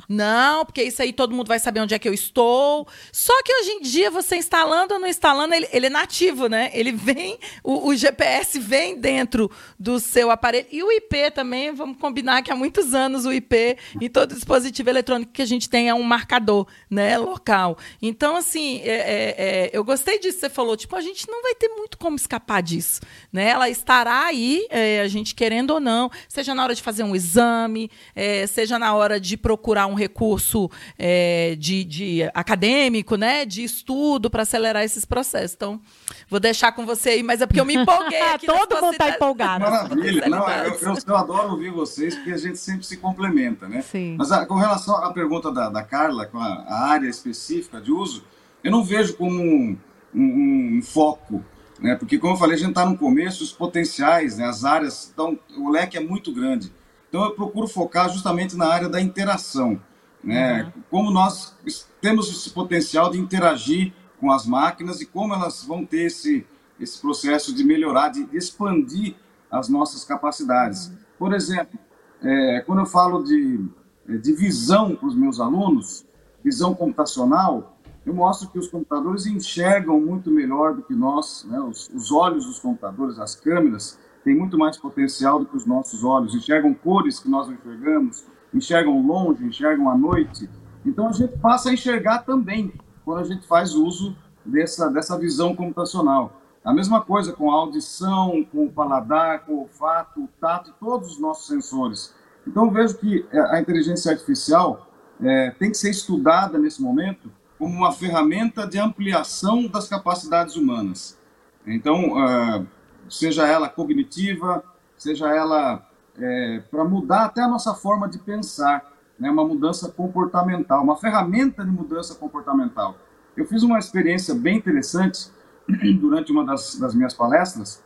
Não, porque isso aí todo mundo vai saber onde é que eu estou. Só que hoje em dia, você instalando ou não instalando, ele, ele é nativo, né? Ele vem, o, o, GPS vem dentro do seu aparelho. E o IP também, vamos combinar que há muitos anos o IP em todo dispositivo eletrônico que a gente tem é um marcador né, local. Então, assim, é, é, é, eu gostei disso que você falou. Tipo, a gente não vai ter muito como escapar disso. Né? Ela estará aí, é, a gente querendo ou não, seja na hora de fazer um exame, é, seja na hora de procurar um recurso é, de, de, acadêmico, né, de estudo para acelerar esses processos. Então, vou deixar com você aí, mas é porque eu me empolguei aqui. Todo mundo está empolgado. Maravilha. Não, eu, eu, eu, adoro ouvir vocês, porque a gente sempre se complementa, né? Sim. Mas a, ah, com relação à pergunta da, da Carla, com a, a, área específica de uso, eu não vejo como um, um, um foco né? Porque, como eu falei, a gente está no começo, os potenciais, né? as áreas, então, o leque é muito grande. Então, eu procuro focar justamente na área da interação. Né? Uhum. Como nós temos esse potencial de interagir com as máquinas e como elas vão ter esse, esse processo de melhorar, de, expandir as nossas capacidades. Uhum. Por exemplo, é, quando eu falo de, de visão para os meus alunos, visão computacional, eu mostro que os computadores enxergam muito melhor do que nós, né? os, os olhos dos computadores, as câmeras, têm muito mais potencial do que os nossos olhos, enxergam cores que nós não enxergamos, enxergam longe, enxergam à noite. Então a gente passa a enxergar também quando a gente faz uso dessa, dessa visão computacional. A mesma coisa com a audição, com o paladar, com o olfato, o tato, todos os nossos sensores. Então vejo que é, a inteligência artificial é, tem que ser estudada nesse momento como uma ferramenta de ampliação das capacidades humanas. Então, uh, seja ela cognitiva, seja ela é, para mudar até a nossa forma de pensar, né? uma mudança comportamental, uma ferramenta de mudança comportamental. Eu fiz uma experiência bem interessante durante uma das, das minhas palestras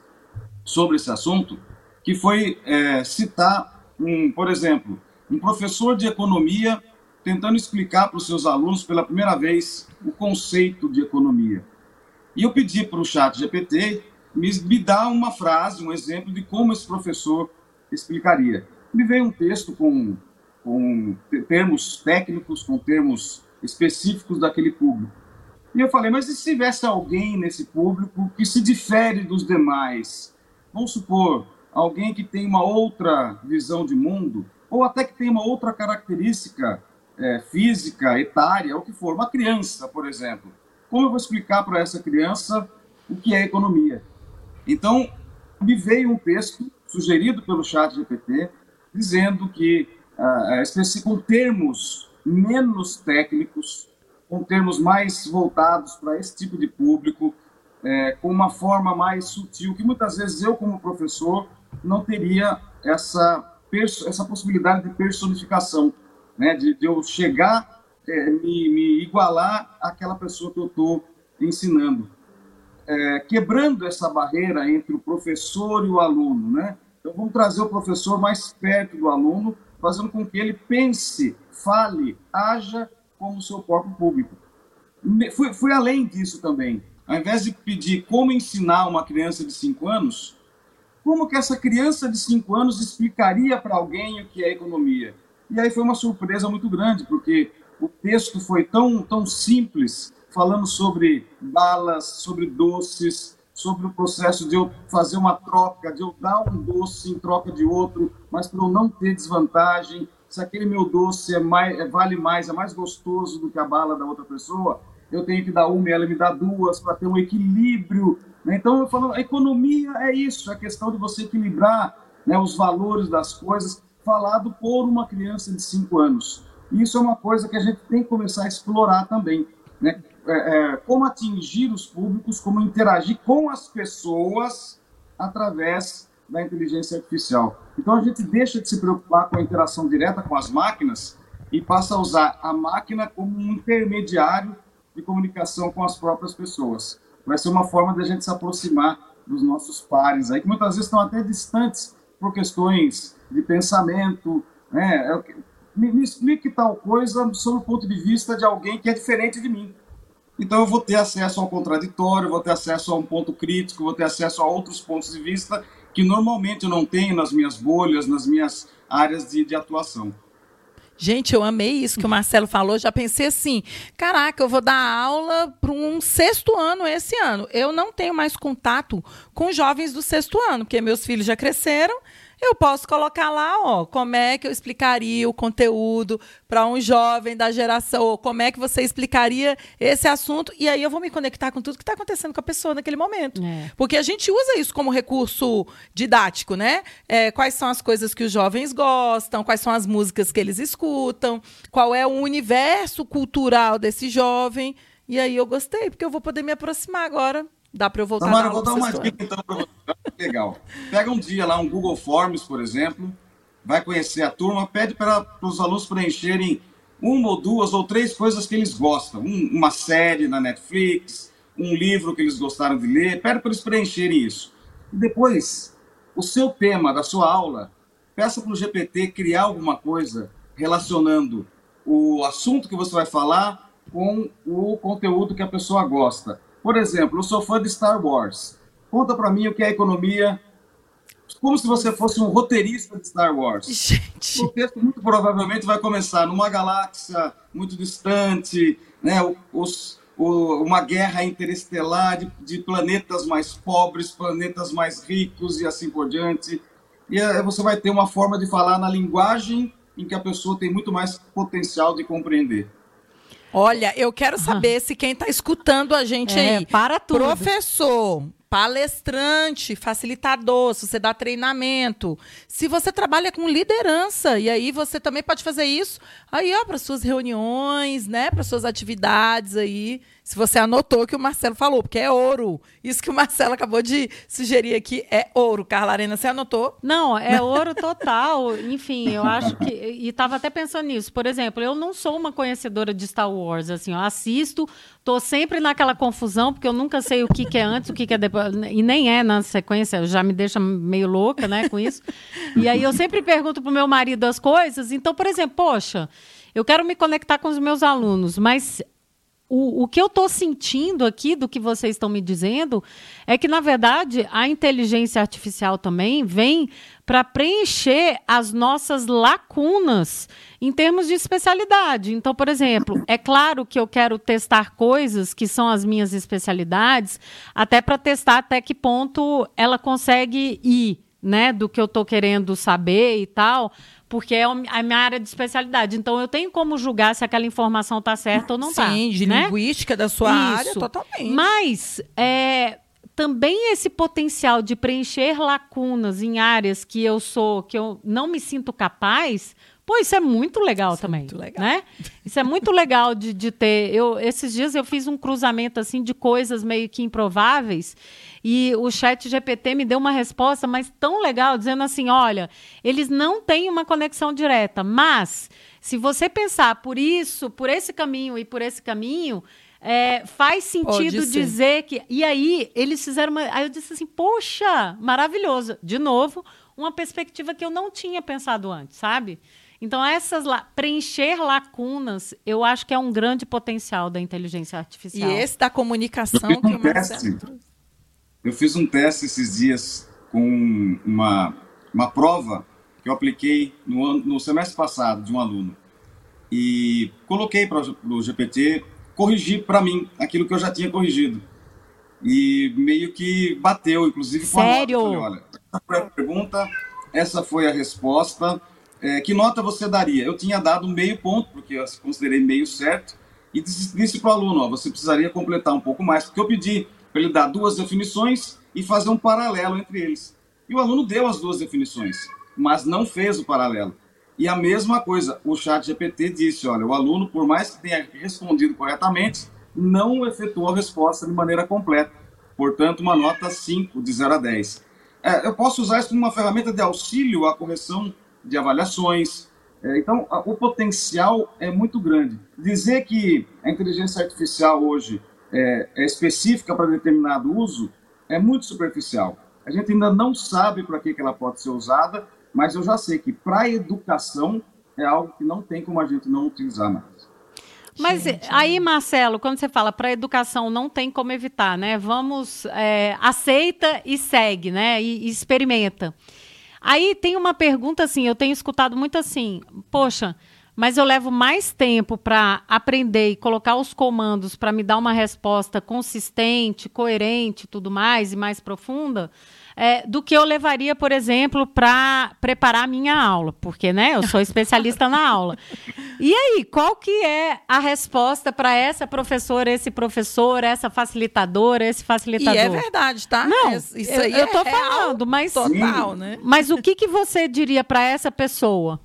sobre esse assunto, que foi é, citar, um, por exemplo, um professor de economia tentando explicar para os seus alunos pela primeira vez o conceito de economia. E eu pedi para o chat GPT me, me dar uma frase, um exemplo de como esse professor explicaria. Me veio um texto com, com termos técnicos, com termos específicos daquele público. E eu falei, mas e se tivesse alguém nesse público que se difere dos demais? Vamos supor, alguém que tem uma outra visão de mundo, ou até que tem uma outra característica é, física, etária, o que for, uma criança, por exemplo. Como eu vou explicar para essa criança o que é economia? Então, me veio um texto sugerido pelo chat GPT, dizendo que, uh, com termos menos técnicos, com termos mais voltados para esse tipo de público, é, com uma forma mais sutil, que muitas vezes eu, como professor, não teria essa, essa possibilidade de personificação, né, de, de eu chegar, é, me, me, igualar àquela pessoa que eu estou ensinando. É, quebrando essa barreira entre o professor e o aluno, né? Então, vamos trazer o professor mais perto do aluno fazendo com que ele pense, fale, haja como seu próprio público. Fui, fui além disso também. Ao invés de pedir como ensinar uma criança de 5 anos, como que essa criança de 5 anos explicaria para alguém o que é economia? E aí foi uma surpresa muito grande, porque o texto foi tão, tão simples, falando sobre balas, sobre doces, sobre o processo de eu fazer uma troca, de eu dar um doce em troca de outro, mas para eu não ter desvantagem, se aquele meu doce é mais, é, vale mais, é mais gostoso do que a bala da outra pessoa, eu tenho que dar uma e ela me dá duas para ter um equilíbrio. Né? Então, eu falo, a economia é isso, é a questão de você equilibrar né, os valores das coisas, falado por uma criança de 5 anos. Isso é uma coisa que a gente tem que começar a explorar também. Né? É, é, como atingir os públicos, como interagir com as pessoas através da inteligência artificial. Então a gente deixa de se preocupar com a interação direta com as máquinas e passa a usar a máquina como um intermediário de comunicação com as próprias pessoas. Vai ser uma forma de a gente se aproximar dos nossos pares aí, que muitas vezes estão até distantes por questões de pensamento, né? É me, me explique tal coisa sob o ponto de vista de alguém que é diferente de mim. Então eu vou ter acesso ao contraditório, vou ter acesso a um ponto crítico, vou ter acesso a outros pontos de vista que normalmente eu não tenho nas minhas bolhas, nas minhas áreas de, de atuação. Gente, eu amei isso que o Marcelo falou. Já pensei assim: caraca, eu vou dar aula para um sexto ano esse ano. Eu não tenho mais contato com jovens do sexto ano, porque meus filhos já cresceram eu posso colocar lá, ó, como é que eu explicaria o conteúdo para um jovem da geração, ou como é que você explicaria esse assunto, e aí eu vou me conectar com tudo que está acontecendo com a pessoa naquele momento. É. Porque a gente usa isso como recurso didático, né? É, quais são as coisas que os jovens gostam, quais são as músicas que eles escutam, qual é o universo cultural desse jovem. E aí eu gostei, porque eu vou poder me aproximar agora Dá para eu voltar Tamara, eu vou dar uma dica então para você. Legal. Pega um dia lá, um Google Forms, por exemplo, vai conhecer a turma, pede para os alunos preencherem uma ou duas ou três coisas que eles gostam. Um, uma série na Netflix, um livro que eles gostaram de ler, pede para eles preencherem isso. E depois, o seu tema da sua aula, peça para o GPT criar alguma coisa relacionando o assunto que você vai falar com o conteúdo que a pessoa gosta. Por exemplo, eu sou fã de Star Wars. Conta para mim o que é economia, como se você fosse um roteirista de Star Wars. Gente. O texto muito provavelmente vai começar numa galáxia muito distante, né? Os, o, uma guerra interestelar de, de, planetas mais pobres, planetas mais ricos e assim por diante. E aí você vai ter uma forma de falar na linguagem em que a pessoa tem muito mais potencial de compreender. Olha, eu quero saber se quem está escutando a gente é, aí. Para tudo. Professor, palestrante, facilitador, se você dá treinamento, se você trabalha com liderança, e aí você também pode fazer isso aí, ó, para suas reuniões, né, para suas atividades aí. Se você anotou o que o Marcelo falou, porque é ouro. Isso que o Marcelo acabou de sugerir aqui é ouro. Carla Arena, você anotou? Não, é ouro total. Enfim, eu acho que. E estava até pensando nisso. Por exemplo, eu não sou uma conhecedora de Star Wars. Assim, eu assisto, tô sempre naquela confusão, porque eu nunca sei o que, que é antes, o que, que é depois. E nem é na sequência, já me deixa meio louca, né, com isso. E aí eu sempre pergunto pro meu marido as coisas. Então, por exemplo, poxa. Eu quero me conectar com os meus alunos, mas o, o que eu estou sentindo aqui do que vocês estão me dizendo é que, na verdade, a inteligência artificial também vem para preencher as nossas lacunas em termos de especialidade. Então, por exemplo, é claro que eu quero testar coisas que são as minhas especialidades, até para testar até que ponto ela consegue ir, né, do que eu estou querendo saber e tal, porque é a minha área de especialidade. Então eu tenho como julgar se aquela informação está certa ou não está. Sim, de né? linguística da sua Isso. área, totalmente. Mas é, também esse potencial de preencher lacunas em áreas que eu sou, que eu não me sinto capaz, Pô, isso é muito legal isso é também. É muito legal. Né? Isso é muito legal de, de ter. Eu, esses dias eu fiz um cruzamento assim de coisas meio que improváveis. E o chat GPT me deu uma resposta, mas tão legal, dizendo assim: olha, eles não têm uma conexão direta, mas se você pensar por isso, por esse caminho e por esse caminho, é, faz sentido dizer que. E aí, eles fizeram uma. Aí eu disse assim: poxa, maravilhoso. De novo, uma perspectiva que eu não tinha pensado antes, sabe? Então, essas la preencher lacunas, eu acho que é um grande potencial da inteligência artificial. E esse da comunicação um que o Marcelo Eu fiz um teste esses dias com uma, uma prova que eu apliquei no, ano, no semestre passado de um aluno. E coloquei para o GPT corrigir para mim aquilo que eu já tinha corrigido. E meio que bateu, inclusive com Sério? a nota. Falei, olha, essa foi a pergunta, essa foi a resposta. É, que nota você daria? Eu tinha dado meio ponto, porque eu considerei meio certo, e disse, disse para o aluno, ó, você precisaria completar um pouco mais, porque eu pedi para ele dar duas definições e fazer um paralelo entre eles. E o aluno deu as duas definições, mas não fez o paralelo. E a mesma coisa, o chat GPT disse, olha, o aluno, por mais que tenha respondido corretamente, não efetuou a resposta de maneira completa. Portanto, uma nota 5 de 0 a 10. É, eu posso usar isso como uma ferramenta de auxílio à correção de avaliações. É, então, a, o potencial é muito grande. Dizer que a inteligência artificial hoje é, é específica para determinado uso é muito superficial. A gente ainda não sabe para que, que ela pode ser usada, mas eu já sei que para educação é algo que não tem como a gente não utilizar mais. Mas gente, aí, Marcelo, quando você fala para educação, não tem como evitar, né? Vamos, é, aceita e segue, né? E, e, experimenta. Aí tem uma pergunta assim, eu tenho escutado muito assim, poxa, mas eu levo mais tempo para aprender e colocar os comandos para me dar uma resposta consistente, coerente, tudo mais e mais profunda é, do que eu levaria, por exemplo, para preparar a minha aula, porque né, eu sou especialista na aula. E aí, qual que é a resposta para essa professora, esse professor, essa facilitadora, esse facilitador? E é verdade, tá? Não, é, isso eu, aí eu tô é falando, mas total, né? Mas o que que você diria para essa pessoa?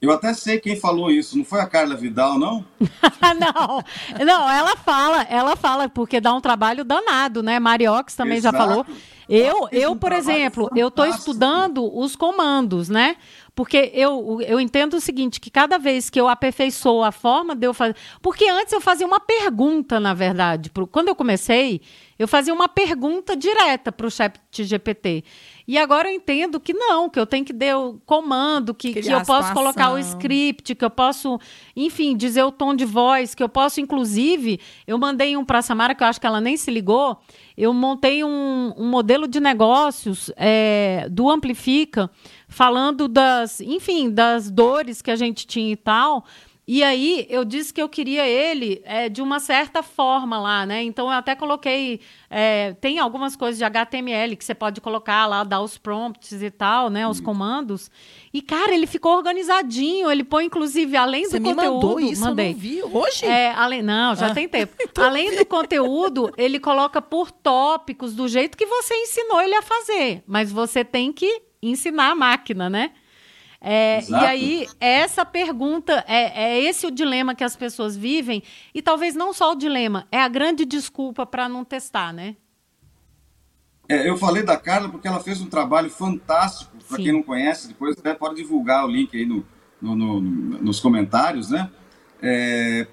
Eu até sei quem falou isso, não foi a Carla Vidal, não? não, não, ela fala, ela fala, porque dá um trabalho danado, né? Mariox também Exato. já falou. Eu, eu, por exemplo, eu estou estudando os comandos, né? Porque eu, eu entendo o seguinte, que cada vez que eu aperfeiçoo a forma de eu fazer... Porque antes eu fazia uma pergunta, na verdade. Quando eu comecei, eu fazia uma pergunta direta para o chat GPT. E agora eu entendo que não, que eu tenho que dar o comando, que, que eu posso colocar o script, que eu posso, enfim, dizer o tom de voz, que eu posso, inclusive, eu mandei um para a Samara, que eu acho que ela nem se ligou, eu montei um, um modelo de negócios é, do Amplifica, falando das, enfim, das dores que a gente tinha e tal. E aí eu disse que eu queria ele é, de uma certa forma lá, né? Então eu até coloquei. É, tem algumas coisas de HTML que você pode colocar lá, dar os prompts e tal, né? Os comandos. E, cara, ele ficou organizadinho. Ele põe, inclusive, além você do me conteúdo. Mandou isso, mandei. Eu não vi hoje? É, além, não, já ah. tem tempo. Então além do conteúdo, ele coloca por tópicos, do jeito que você ensinou ele a fazer. Mas você tem que ensinar a máquina, né? É, e aí, essa pergunta, é, é esse o dilema que as pessoas vivem, e talvez não só o dilema, é a grande desculpa para não testar, né? É, eu falei da Carla porque ela fez um trabalho fantástico, para quem não conhece, depois até pode divulgar o link aí no, no, no nos comentários, né? É,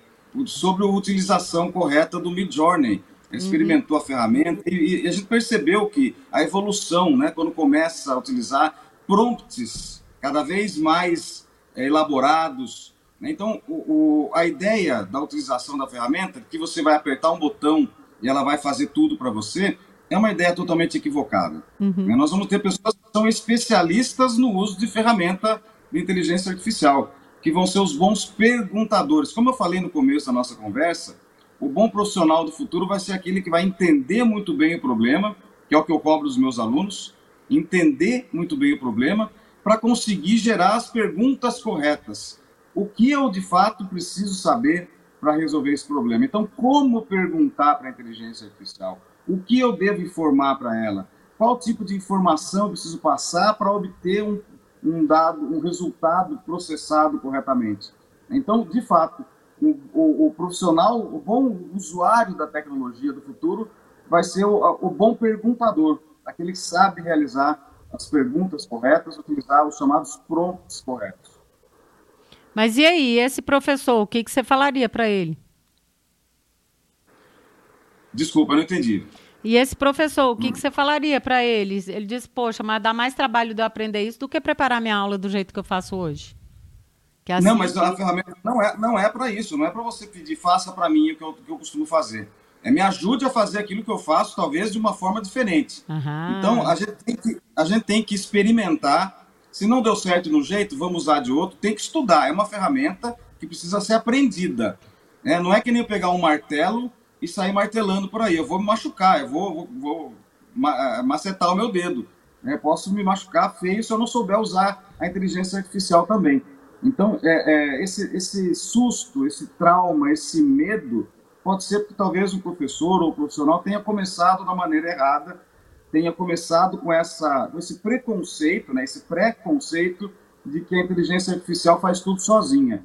sobre a utilização correta do Midjourney. Experimentou uhum. a ferramenta e, e, a gente percebeu que a evolução, né, quando começa a utilizar prompts cada vez mais é, elaborados. Né? Então, o, o, a ideia da utilização da ferramenta, que você vai apertar um botão e ela vai fazer tudo para você, é uma ideia totalmente equivocada. Uhum. Né? Nós vamos ter pessoas que são especialistas no uso de ferramenta de inteligência artificial, que vão ser os bons perguntadores. Como eu falei no começo da nossa conversa, o bom profissional do futuro vai ser aquele que vai entender muito bem o problema, que é o que eu cobro dos meus alunos, entender muito bem o problema para conseguir gerar as perguntas corretas. O que eu de fato preciso saber para resolver esse problema? Então, como perguntar para a inteligência artificial? O que eu devo informar para ela? Qual tipo de informação eu preciso passar para obter um, um dado, um resultado processado corretamente? Então, de fato, o, o, o, profissional, o bom usuário da tecnologia do futuro vai ser o, o bom perguntador, aquele que sabe realizar as perguntas corretas, utilizar os chamados prompts corretos. Mas e aí, esse professor, o que, que você falaria para ele? Desculpa, não entendi. E esse professor, o que, hum. que você falaria para ele? Ele disse, poxa, mas dá mais trabalho de eu aprender isso do que preparar minha aula do jeito que eu faço hoje. Assim não, mas a ferramenta não é, não é para isso, não é para você pedir, faça para mim o que eu, que eu costumo fazer. É me ajude a fazer aquilo que eu faço, talvez de uma forma diferente. Uhum. Então, a gente, tem que, a gente tem que experimentar. Se não deu certo no jeito, vamos usar de outro. Tem que estudar. É uma ferramenta que precisa ser aprendida. É, não é que nem eu pegar um martelo e sair martelando por aí. Eu vou me machucar, eu vou, vou, vou macetar o meu dedo. É, posso me machucar feio se eu não souber usar a inteligência artificial também. Então, é, é, esse, esse susto, esse trauma, esse medo, pode ser que talvez o professor ou o profissional tenha começado da maneira errada, tenha começado com, essa, com esse preconceito, né, esse preconceito de que a inteligência artificial faz tudo sozinha.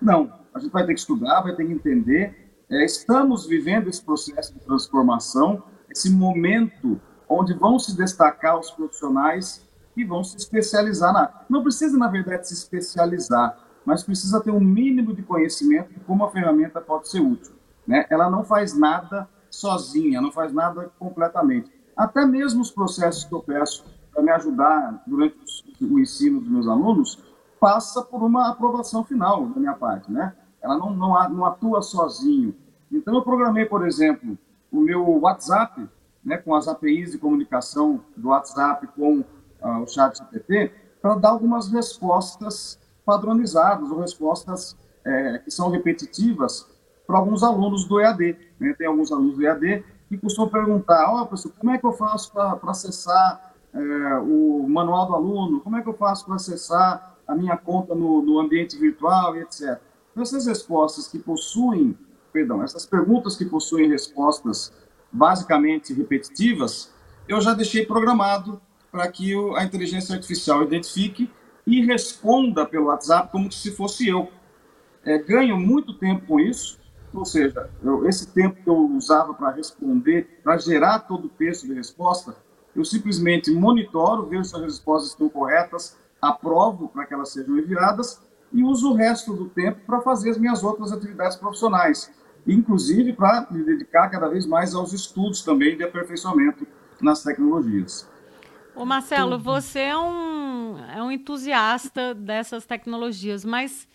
Não, a gente vai ter que estudar, vai ter que entender. É, estamos vivendo esse processo de transformação, esse momento onde vão se destacar os profissionais que vão se especializar na. Não precisa, na verdade, se especializar, mas precisa ter um mínimo de conhecimento de como a ferramenta pode ser útil. Né? Ela não faz nada sozinha, não faz nada completamente. Até mesmo os processos que eu peço para me ajudar durante o ensino dos meus alunos passa por uma aprovação final da minha parte, né? Ela não, não, não atua sozinho. Então eu programei, por exemplo, o meu WhatsApp, né, com as APIs de comunicação do WhatsApp com uh, o chat GPT para dar algumas respostas padronizadas ou respostas é, que são repetitivas para alguns alunos do EAD. Né? Tem alguns alunos do EAD que costumam perguntar, ó, oh, professor, como é que eu faço para acessar é, o manual do aluno? Como é que eu faço para acessar a minha conta no, no ambiente virtual e etc. Então, essas respostas que possuem, perdão, essas perguntas que possuem respostas basicamente repetitivas, eu já deixei programado para que a inteligência artificial identifique e responda pelo WhatsApp como se fosse eu. É, ganho muito tempo com isso, ou seja, eu, esse tempo que eu usava para responder, para gerar todo o texto de resposta, eu simplesmente monitoro, vejo se as respostas estão corretas, aprovo para que elas sejam enviadas e uso o resto do tempo para fazer as minhas outras atividades profissionais, inclusive para me dedicar cada vez mais aos estudos também de aperfeiçoamento nas tecnologias. Ô Marcelo, você é um, é um entusiasta dessas tecnologias, mas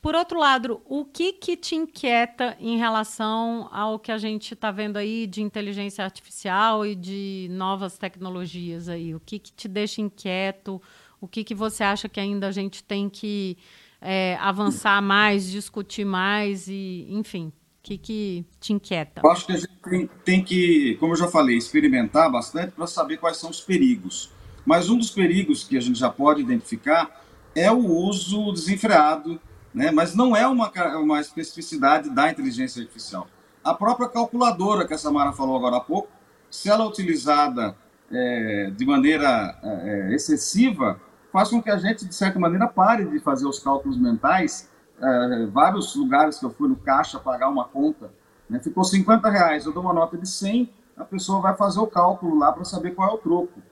por outro lado, o que, que te inquieta em relação ao que a gente está vendo aí de inteligência artificial e de novas tecnologias aí? O que, que te deixa inquieto? O que, que você acha que ainda a gente tem que é, avançar mais, discutir mais e, enfim, o que, que te inquieta? Eu acho que a gente tem, tem que, como eu já falei, experimentar bastante para saber quais são os perigos. Mas um dos perigos que a gente já pode identificar é o uso desenfreado, né? mas não é uma, uma especificidade da inteligência artificial. A própria calculadora que a Samara falou agora há pouco, se ela é utilizada é, de maneira é, excessiva, faz com que a gente, de certa maneira, pare de fazer os cálculos mentais. É, vários lugares que eu fui no caixa pagar uma conta, né? ficou 50 reais, eu dou uma nota de 100, a pessoa vai fazer o cálculo lá para saber qual é o troco.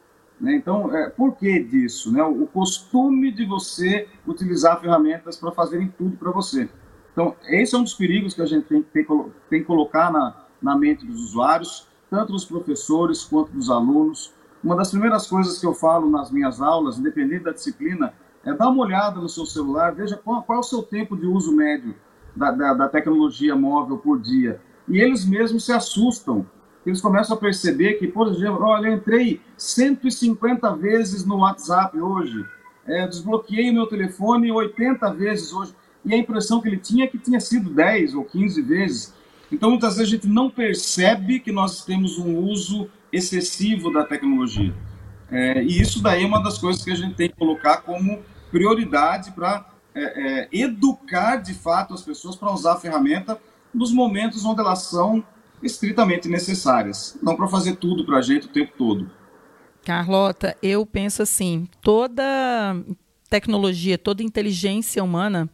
Né? Então, é, por que disso? Né? O costume de você utilizar ferramentas para fazerem tudo para você. Então, esse é um dos perigos que a gente tem, tem, tem que colocar na, na mente dos usuários, tanto dos professores quanto dos alunos. Uma das primeiras coisas que eu falo nas minhas aulas, independente da disciplina, é dar uma olhada no seu celular, veja qual, qual é o seu tempo de uso médio da, da, da tecnologia móvel por dia. E eles mesmos se assustam eles começam a perceber que, por exemplo, olha, eu entrei 150 vezes no WhatsApp hoje, é, desbloqueei meu telefone 80 vezes hoje, e a impressão que ele tinha é que tinha sido 10 ou 15 vezes. Então, muitas vezes a gente não percebe que nós temos um uso excessivo da tecnologia. É, e isso daí é uma das coisas que a gente tem que colocar como prioridade para é, é, educar de fato as pessoas para usar a ferramenta nos momentos onde elas são estritamente necessárias, não para fazer tudo para a gente o tempo todo. Carlota, eu penso assim, toda tecnologia, toda inteligência humana,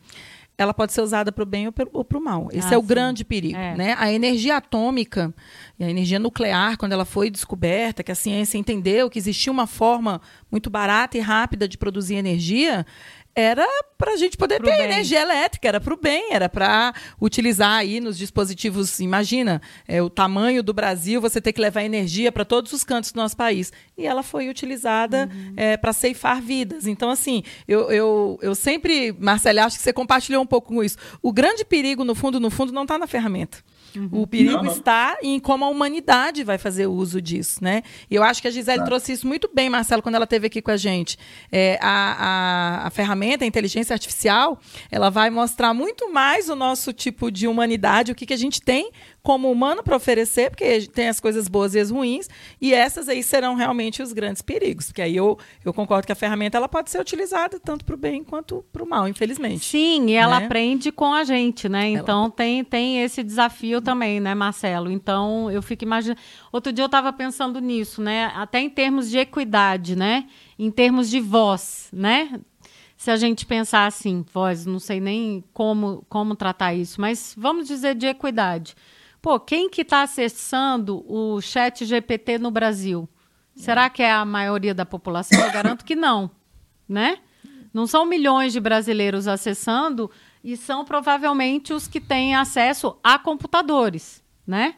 ela pode ser usada para o bem ou para o mal. Esse ah, é o sim. grande perigo. É. Né? A energia atômica e a energia nuclear, quando ela foi descoberta, que a ciência entendeu que existia uma forma muito barata e rápida de produzir energia, era para a gente poder pro ter bem. energia elétrica, era para o bem, era para utilizar aí nos dispositivos. Imagina, é, o tamanho do Brasil, você ter que levar energia para todos os cantos do nosso país. E ela foi utilizada uhum. é, para ceifar vidas. Então, assim, eu, eu, eu sempre, Marcela, acho que você compartilhou um pouco com isso. O grande perigo, no fundo, no fundo, não está na ferramenta. Uhum. O perigo não, não. está em como a humanidade vai fazer uso disso, né? E eu acho que a Gisele tá. trouxe isso muito bem, Marcelo, quando ela esteve aqui com a gente. É, a, a, a, ferramenta, a inteligência artificial, ela vai mostrar muito mais o nosso tipo de humanidade, o que, que a gente tem como humano para oferecer, porque tem as coisas boas e as ruins, e essas aí serão realmente os grandes perigos, porque aí eu, eu concordo que a ferramenta ela pode ser utilizada tanto para o bem quanto para o mal, infelizmente. Sim, e ela né? aprende com a gente, né? Então ela... tem, tem esse desafio também, né, Marcelo? Então eu fico imaginando. Outro dia eu estava pensando nisso, né? Até em termos de equidade, né? Em termos de voz, né? se a gente pensar assim, voz, não sei nem como, como tratar isso, mas vamos dizer de equidade. Pô, quem que está acessando o chat GPT no Brasil? Será que é a maioria da população? Eu garanto que não, né? Não são milhões de brasileiros acessando e são provavelmente os que têm acesso a computadores, né?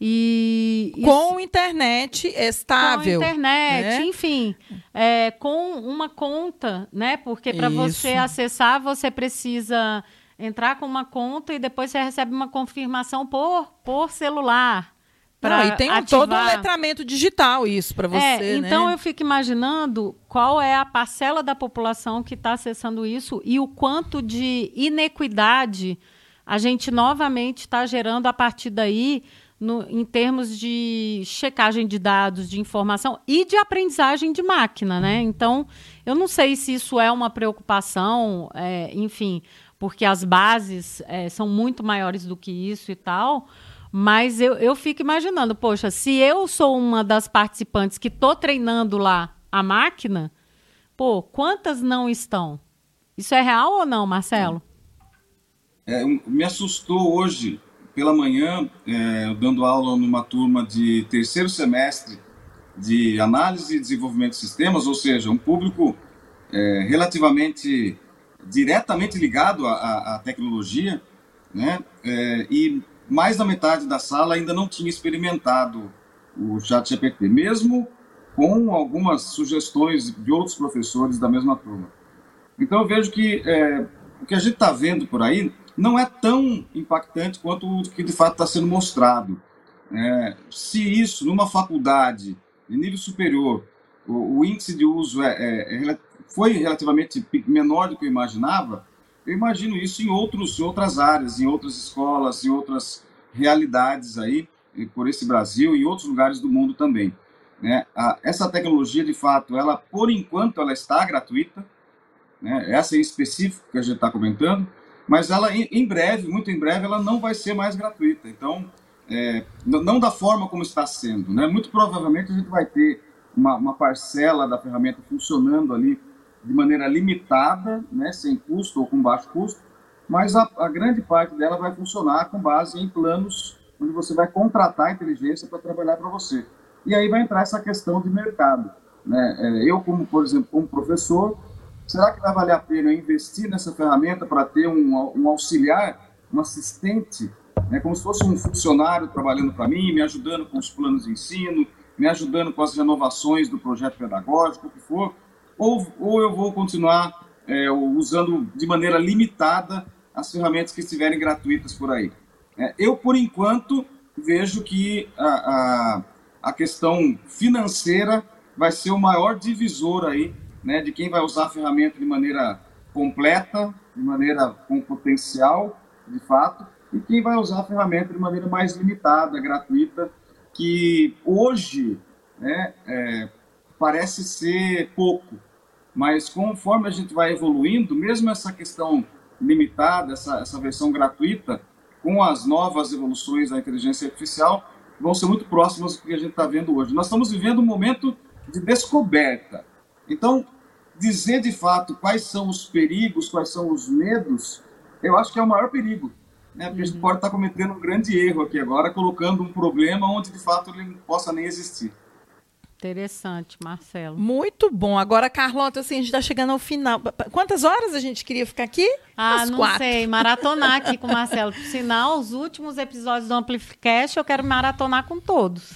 E com internet estável, com internet, né? enfim, é, com uma conta, né? Porque para você acessar você precisa entrar com uma conta e depois você recebe uma confirmação por, por celular. Não, e tem um, todo um letramento digital isso para você. É, então né? eu fico imaginando qual é a parcela da população que está acessando isso e o quanto de inequidade a gente novamente está gerando a partir daí no, em termos de checagem de dados, de informação e de aprendizagem de máquina, né? Então, eu não sei se isso é uma preocupação, é, enfim, porque as bases é, são muito maiores do que isso e tal. Mas eu, eu fico imaginando, poxa, se eu sou uma das participantes que estou treinando lá a máquina, pô, quantas não estão? Isso é real ou não, Marcelo? É, me assustou hoje pela manhã, é, dando aula numa turma de terceiro semestre de análise e desenvolvimento de sistemas, ou seja, um público é, relativamente diretamente ligado à, à tecnologia, né? É, e mais da metade da sala ainda não tinha experimentado o chat GPT, mesmo com algumas sugestões de outros professores da mesma turma. Então eu vejo que é, o que a gente está vendo por aí não é tão impactante quanto o que de fato está sendo mostrado. É, se isso, numa faculdade de nível superior, o, o índice de uso é, é, é foi relativamente menor do que eu imaginava, eu imagino isso em, outros, outras áreas, em outras escolas, em outras realidades aí, por esse Brasil e outros lugares do mundo também. Né? A, essa tecnologia, de fato, ela, por enquanto, ela está gratuita, né? essa em específico que a gente está comentando, mas ela, em, em, breve, muito em breve, ela não vai ser mais gratuita. Então, é, não da forma como está sendo. Né? Muito provavelmente a gente vai ter uma, uma parcela da ferramenta funcionando ali de maneira limitada, né, sem custo ou com baixo custo, mas a, a, grande parte dela vai funcionar com base em planos onde você vai contratar a inteligência para trabalhar para você. E aí vai entrar essa questão de mercado. Né? É, eu, como por exemplo, como professor, será que vai valer a pena investir nessa ferramenta para ter um, um auxiliar, um assistente, né, como se fosse um funcionário trabalhando para mim, me ajudando com os planos de ensino, me ajudando com as renovações do projeto pedagógico, o que for, ou, ou eu vou continuar é, usando de maneira limitada as ferramentas que estiverem gratuitas por aí. É, eu, por enquanto, vejo que a, a, a, questão financeira vai ser o maior divisor aí, né, de quem vai usar a ferramenta de maneira completa, de maneira com potencial, de fato, e quem vai usar a ferramenta de maneira mais limitada, gratuita, que hoje né, é, parece ser pouco, mas conforme a gente vai evoluindo, mesmo essa questão limitada, essa, essa versão gratuita, com as novas evoluções da inteligência artificial, vão ser muito próximas do que a gente está vendo hoje. Nós estamos vivendo um momento de descoberta. Então, dizer de fato quais são os perigos, quais são os medos, eu acho que é o maior perigo. Né? Porque uhum. a gente uhum. pode estar tá cometendo um grande erro aqui agora, colocando um problema onde de fato ele não possa nem existir. Interessante, Marcelo. Muito bom. Agora, Carlota, assim, a gente está chegando ao final. Quantas horas a gente queria ficar aqui? Ah, As não quatro. sei. Maratonar aqui com o Marcelo. Por sinal, os últimos episódios do Amplificast eu quero maratonar com todos.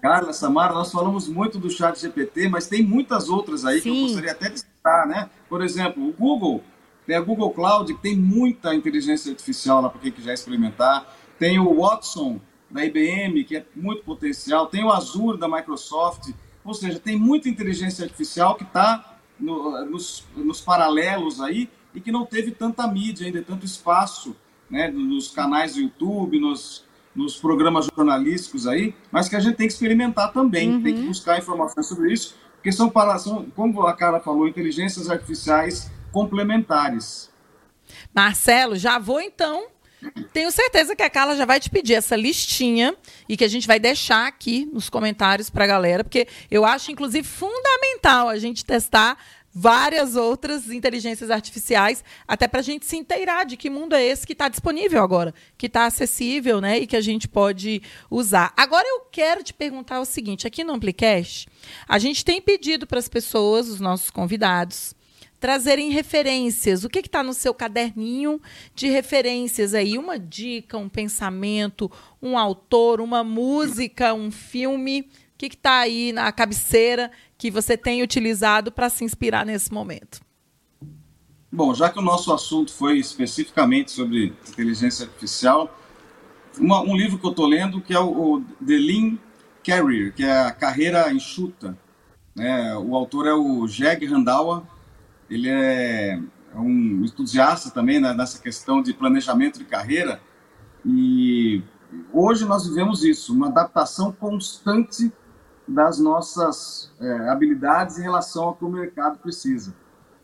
Carla, Samara, nós falamos muito do chat GPT, mas tem muitas outras aí Sim. que eu gostaria até de citar, né? Por exemplo, o Google, tem a Google Cloud, que tem muita inteligência artificial lá para quem quiser experimentar. Tem o Watson, da IBM, que é muito potencial, tem o Azure da Microsoft, ou seja, tem muita inteligência artificial que está no, nos, nos, paralelos aí e que não teve tanta mídia ainda, tanto espaço né, nos canais do YouTube, nos, nos programas jornalísticos aí, mas que a gente tem que experimentar também, uhum. tem que buscar informações sobre isso, porque são, para, são, como a Cara falou, inteligências artificiais complementares. Marcelo, já vou então tenho certeza que a Carla já vai te pedir essa listinha e que a gente vai deixar aqui nos comentários para a galera, porque eu acho, inclusive, fundamental a gente testar várias outras inteligências artificiais, até para a gente se inteirar de que mundo é esse que está disponível agora, que está acessível, né, e que a gente pode usar. Agora eu quero te perguntar o seguinte: aqui no Amplicast, a gente tem pedido para as pessoas, os nossos convidados, trazerem referências. O que está no seu caderninho de referências aí? Uma dica, um pensamento, um autor, uma música, um filme. O que está aí na cabeceira que você tem utilizado para se inspirar nesse momento? Bom, já que o nosso assunto foi especificamente sobre inteligência artificial, uma, um livro que eu estou lendo que é o, o The Lean Career, que é a carreira enxuta. Né? O autor é o Jeg Randawa, ele é um entusiasta também né, nessa questão de planejamento de carreira e hoje nós vivemos isso, uma adaptação constante das nossas é, habilidades em relação ao que o mercado precisa.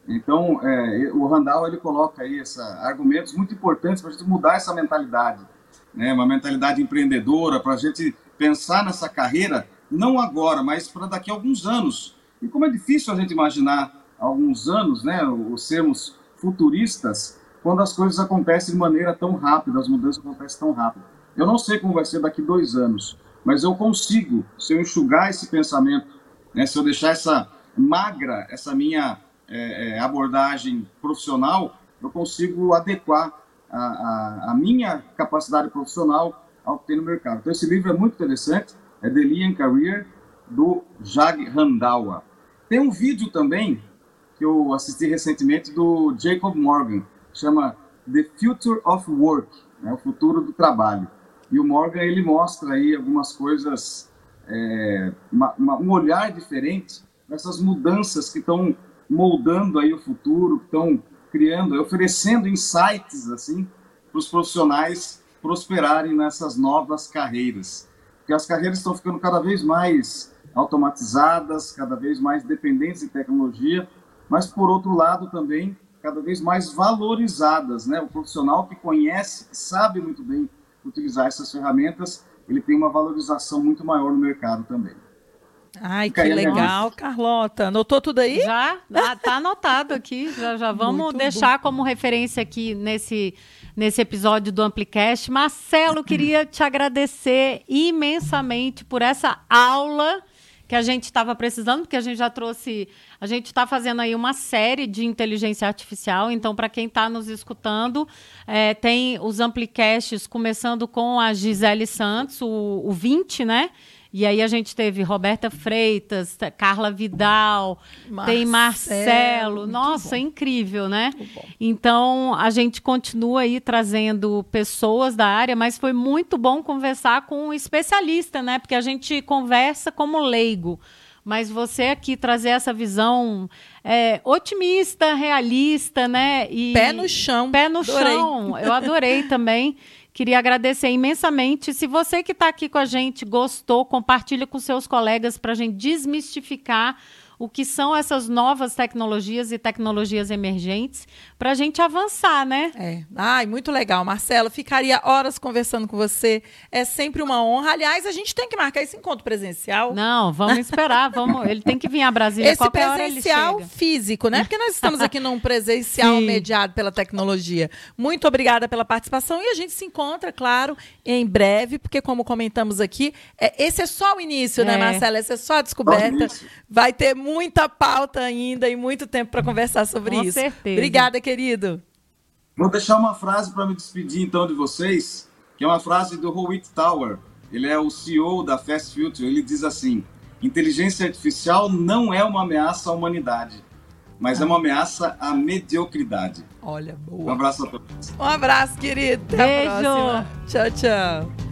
Então, é, o Randall ele coloca aí essa, argumentos muito importantes para a gente mudar essa mentalidade, né? uma mentalidade empreendedora, para a gente pensar nessa carreira, não agora, mas para daqui a alguns anos. E como é difícil a gente imaginar alguns anos, né, os sermos futuristas, quando as coisas acontecem de maneira tão rápida, as mudanças acontecem tão rápido. Eu não sei como vai ser daqui dois anos, mas eu consigo, se eu enxugar esse pensamento, né, se eu deixar essa magra, essa minha é, é, abordagem profissional, eu consigo adequar a, a, a, minha capacidade profissional ao que tem no mercado. Então, esse livro é muito interessante, é The Lean Career, do Jag Randawa. Tem um vídeo também que eu assisti recentemente do Jacob Morgan, chama The Future of Work, né, o futuro do trabalho. E o Morgan ele mostra aí algumas coisas, é, uma, uma, um olhar diferente nessas mudanças que estão moldando aí o futuro, que estão criando, oferecendo insights assim para os profissionais prosperarem nessas novas carreiras. Porque as carreiras estão ficando cada vez mais automatizadas, cada vez mais dependentes de tecnologia mas por outro lado também cada vez mais valorizadas, né? O profissional que conhece, que sabe muito bem utilizar essas ferramentas, ele tem uma valorização muito maior no mercado também. Ai, que legal, Carlota. Anotou tudo aí? Já, tá anotado aqui. Já, já vamos muito deixar bom. como referência aqui nesse, nesse episódio do Amplicast. Marcelo, queria te agradecer imensamente por essa aula que a gente estava precisando, porque a gente já trouxe. A gente está fazendo aí uma série de inteligência artificial. Então, para quem está nos escutando, é, tem os amplicasts começando com a Gisele Santos, o, o 20, né? E aí a gente teve Roberta Freitas, Carla Vidal, Marcelo, tem Marcelo. Nossa, bom. incrível, né? Então a gente continua aí trazendo pessoas da área, mas foi muito bom conversar com um especialista, né? Porque a gente conversa como leigo. Mas você aqui trazer essa visão é, otimista, realista, né? E pé no chão. Pé no adorei. chão. Eu adorei também. Queria agradecer imensamente. Se você que está aqui com a gente gostou, compartilhe com seus colegas para a gente desmistificar o que são essas novas tecnologias e tecnologias emergentes para a gente avançar, né? É. Ai, muito legal, Marcelo. Ficaria horas conversando com você. É sempre uma honra. Aliás, a gente tem que marcar esse encontro presencial. Não, vamos esperar. vamos. Ele tem que vir a Brasília. Esse presencial físico, né? Porque nós estamos aqui num presencial mediado pela tecnologia. Muito obrigada pela participação e a gente se encontra, claro, em breve, porque como comentamos aqui, é, esse é só o início, né, é. né, Marcela? Essa é só a descoberta. Vai ter muita pauta ainda e muito tempo para conversar sobre Com isso. Certeza. Obrigada, querido. Vou deixar uma frase para me despedir então de vocês, que é uma frase do Howitt Tower. Ele é o CEO da Fast Future. Ele diz assim: inteligência artificial não é uma ameaça à humanidade, mas ah. é uma ameaça à mediocridade. Olha, boa. Um abraço a todos. Um abraço, querido. Até Beijo. Tchau, tchau.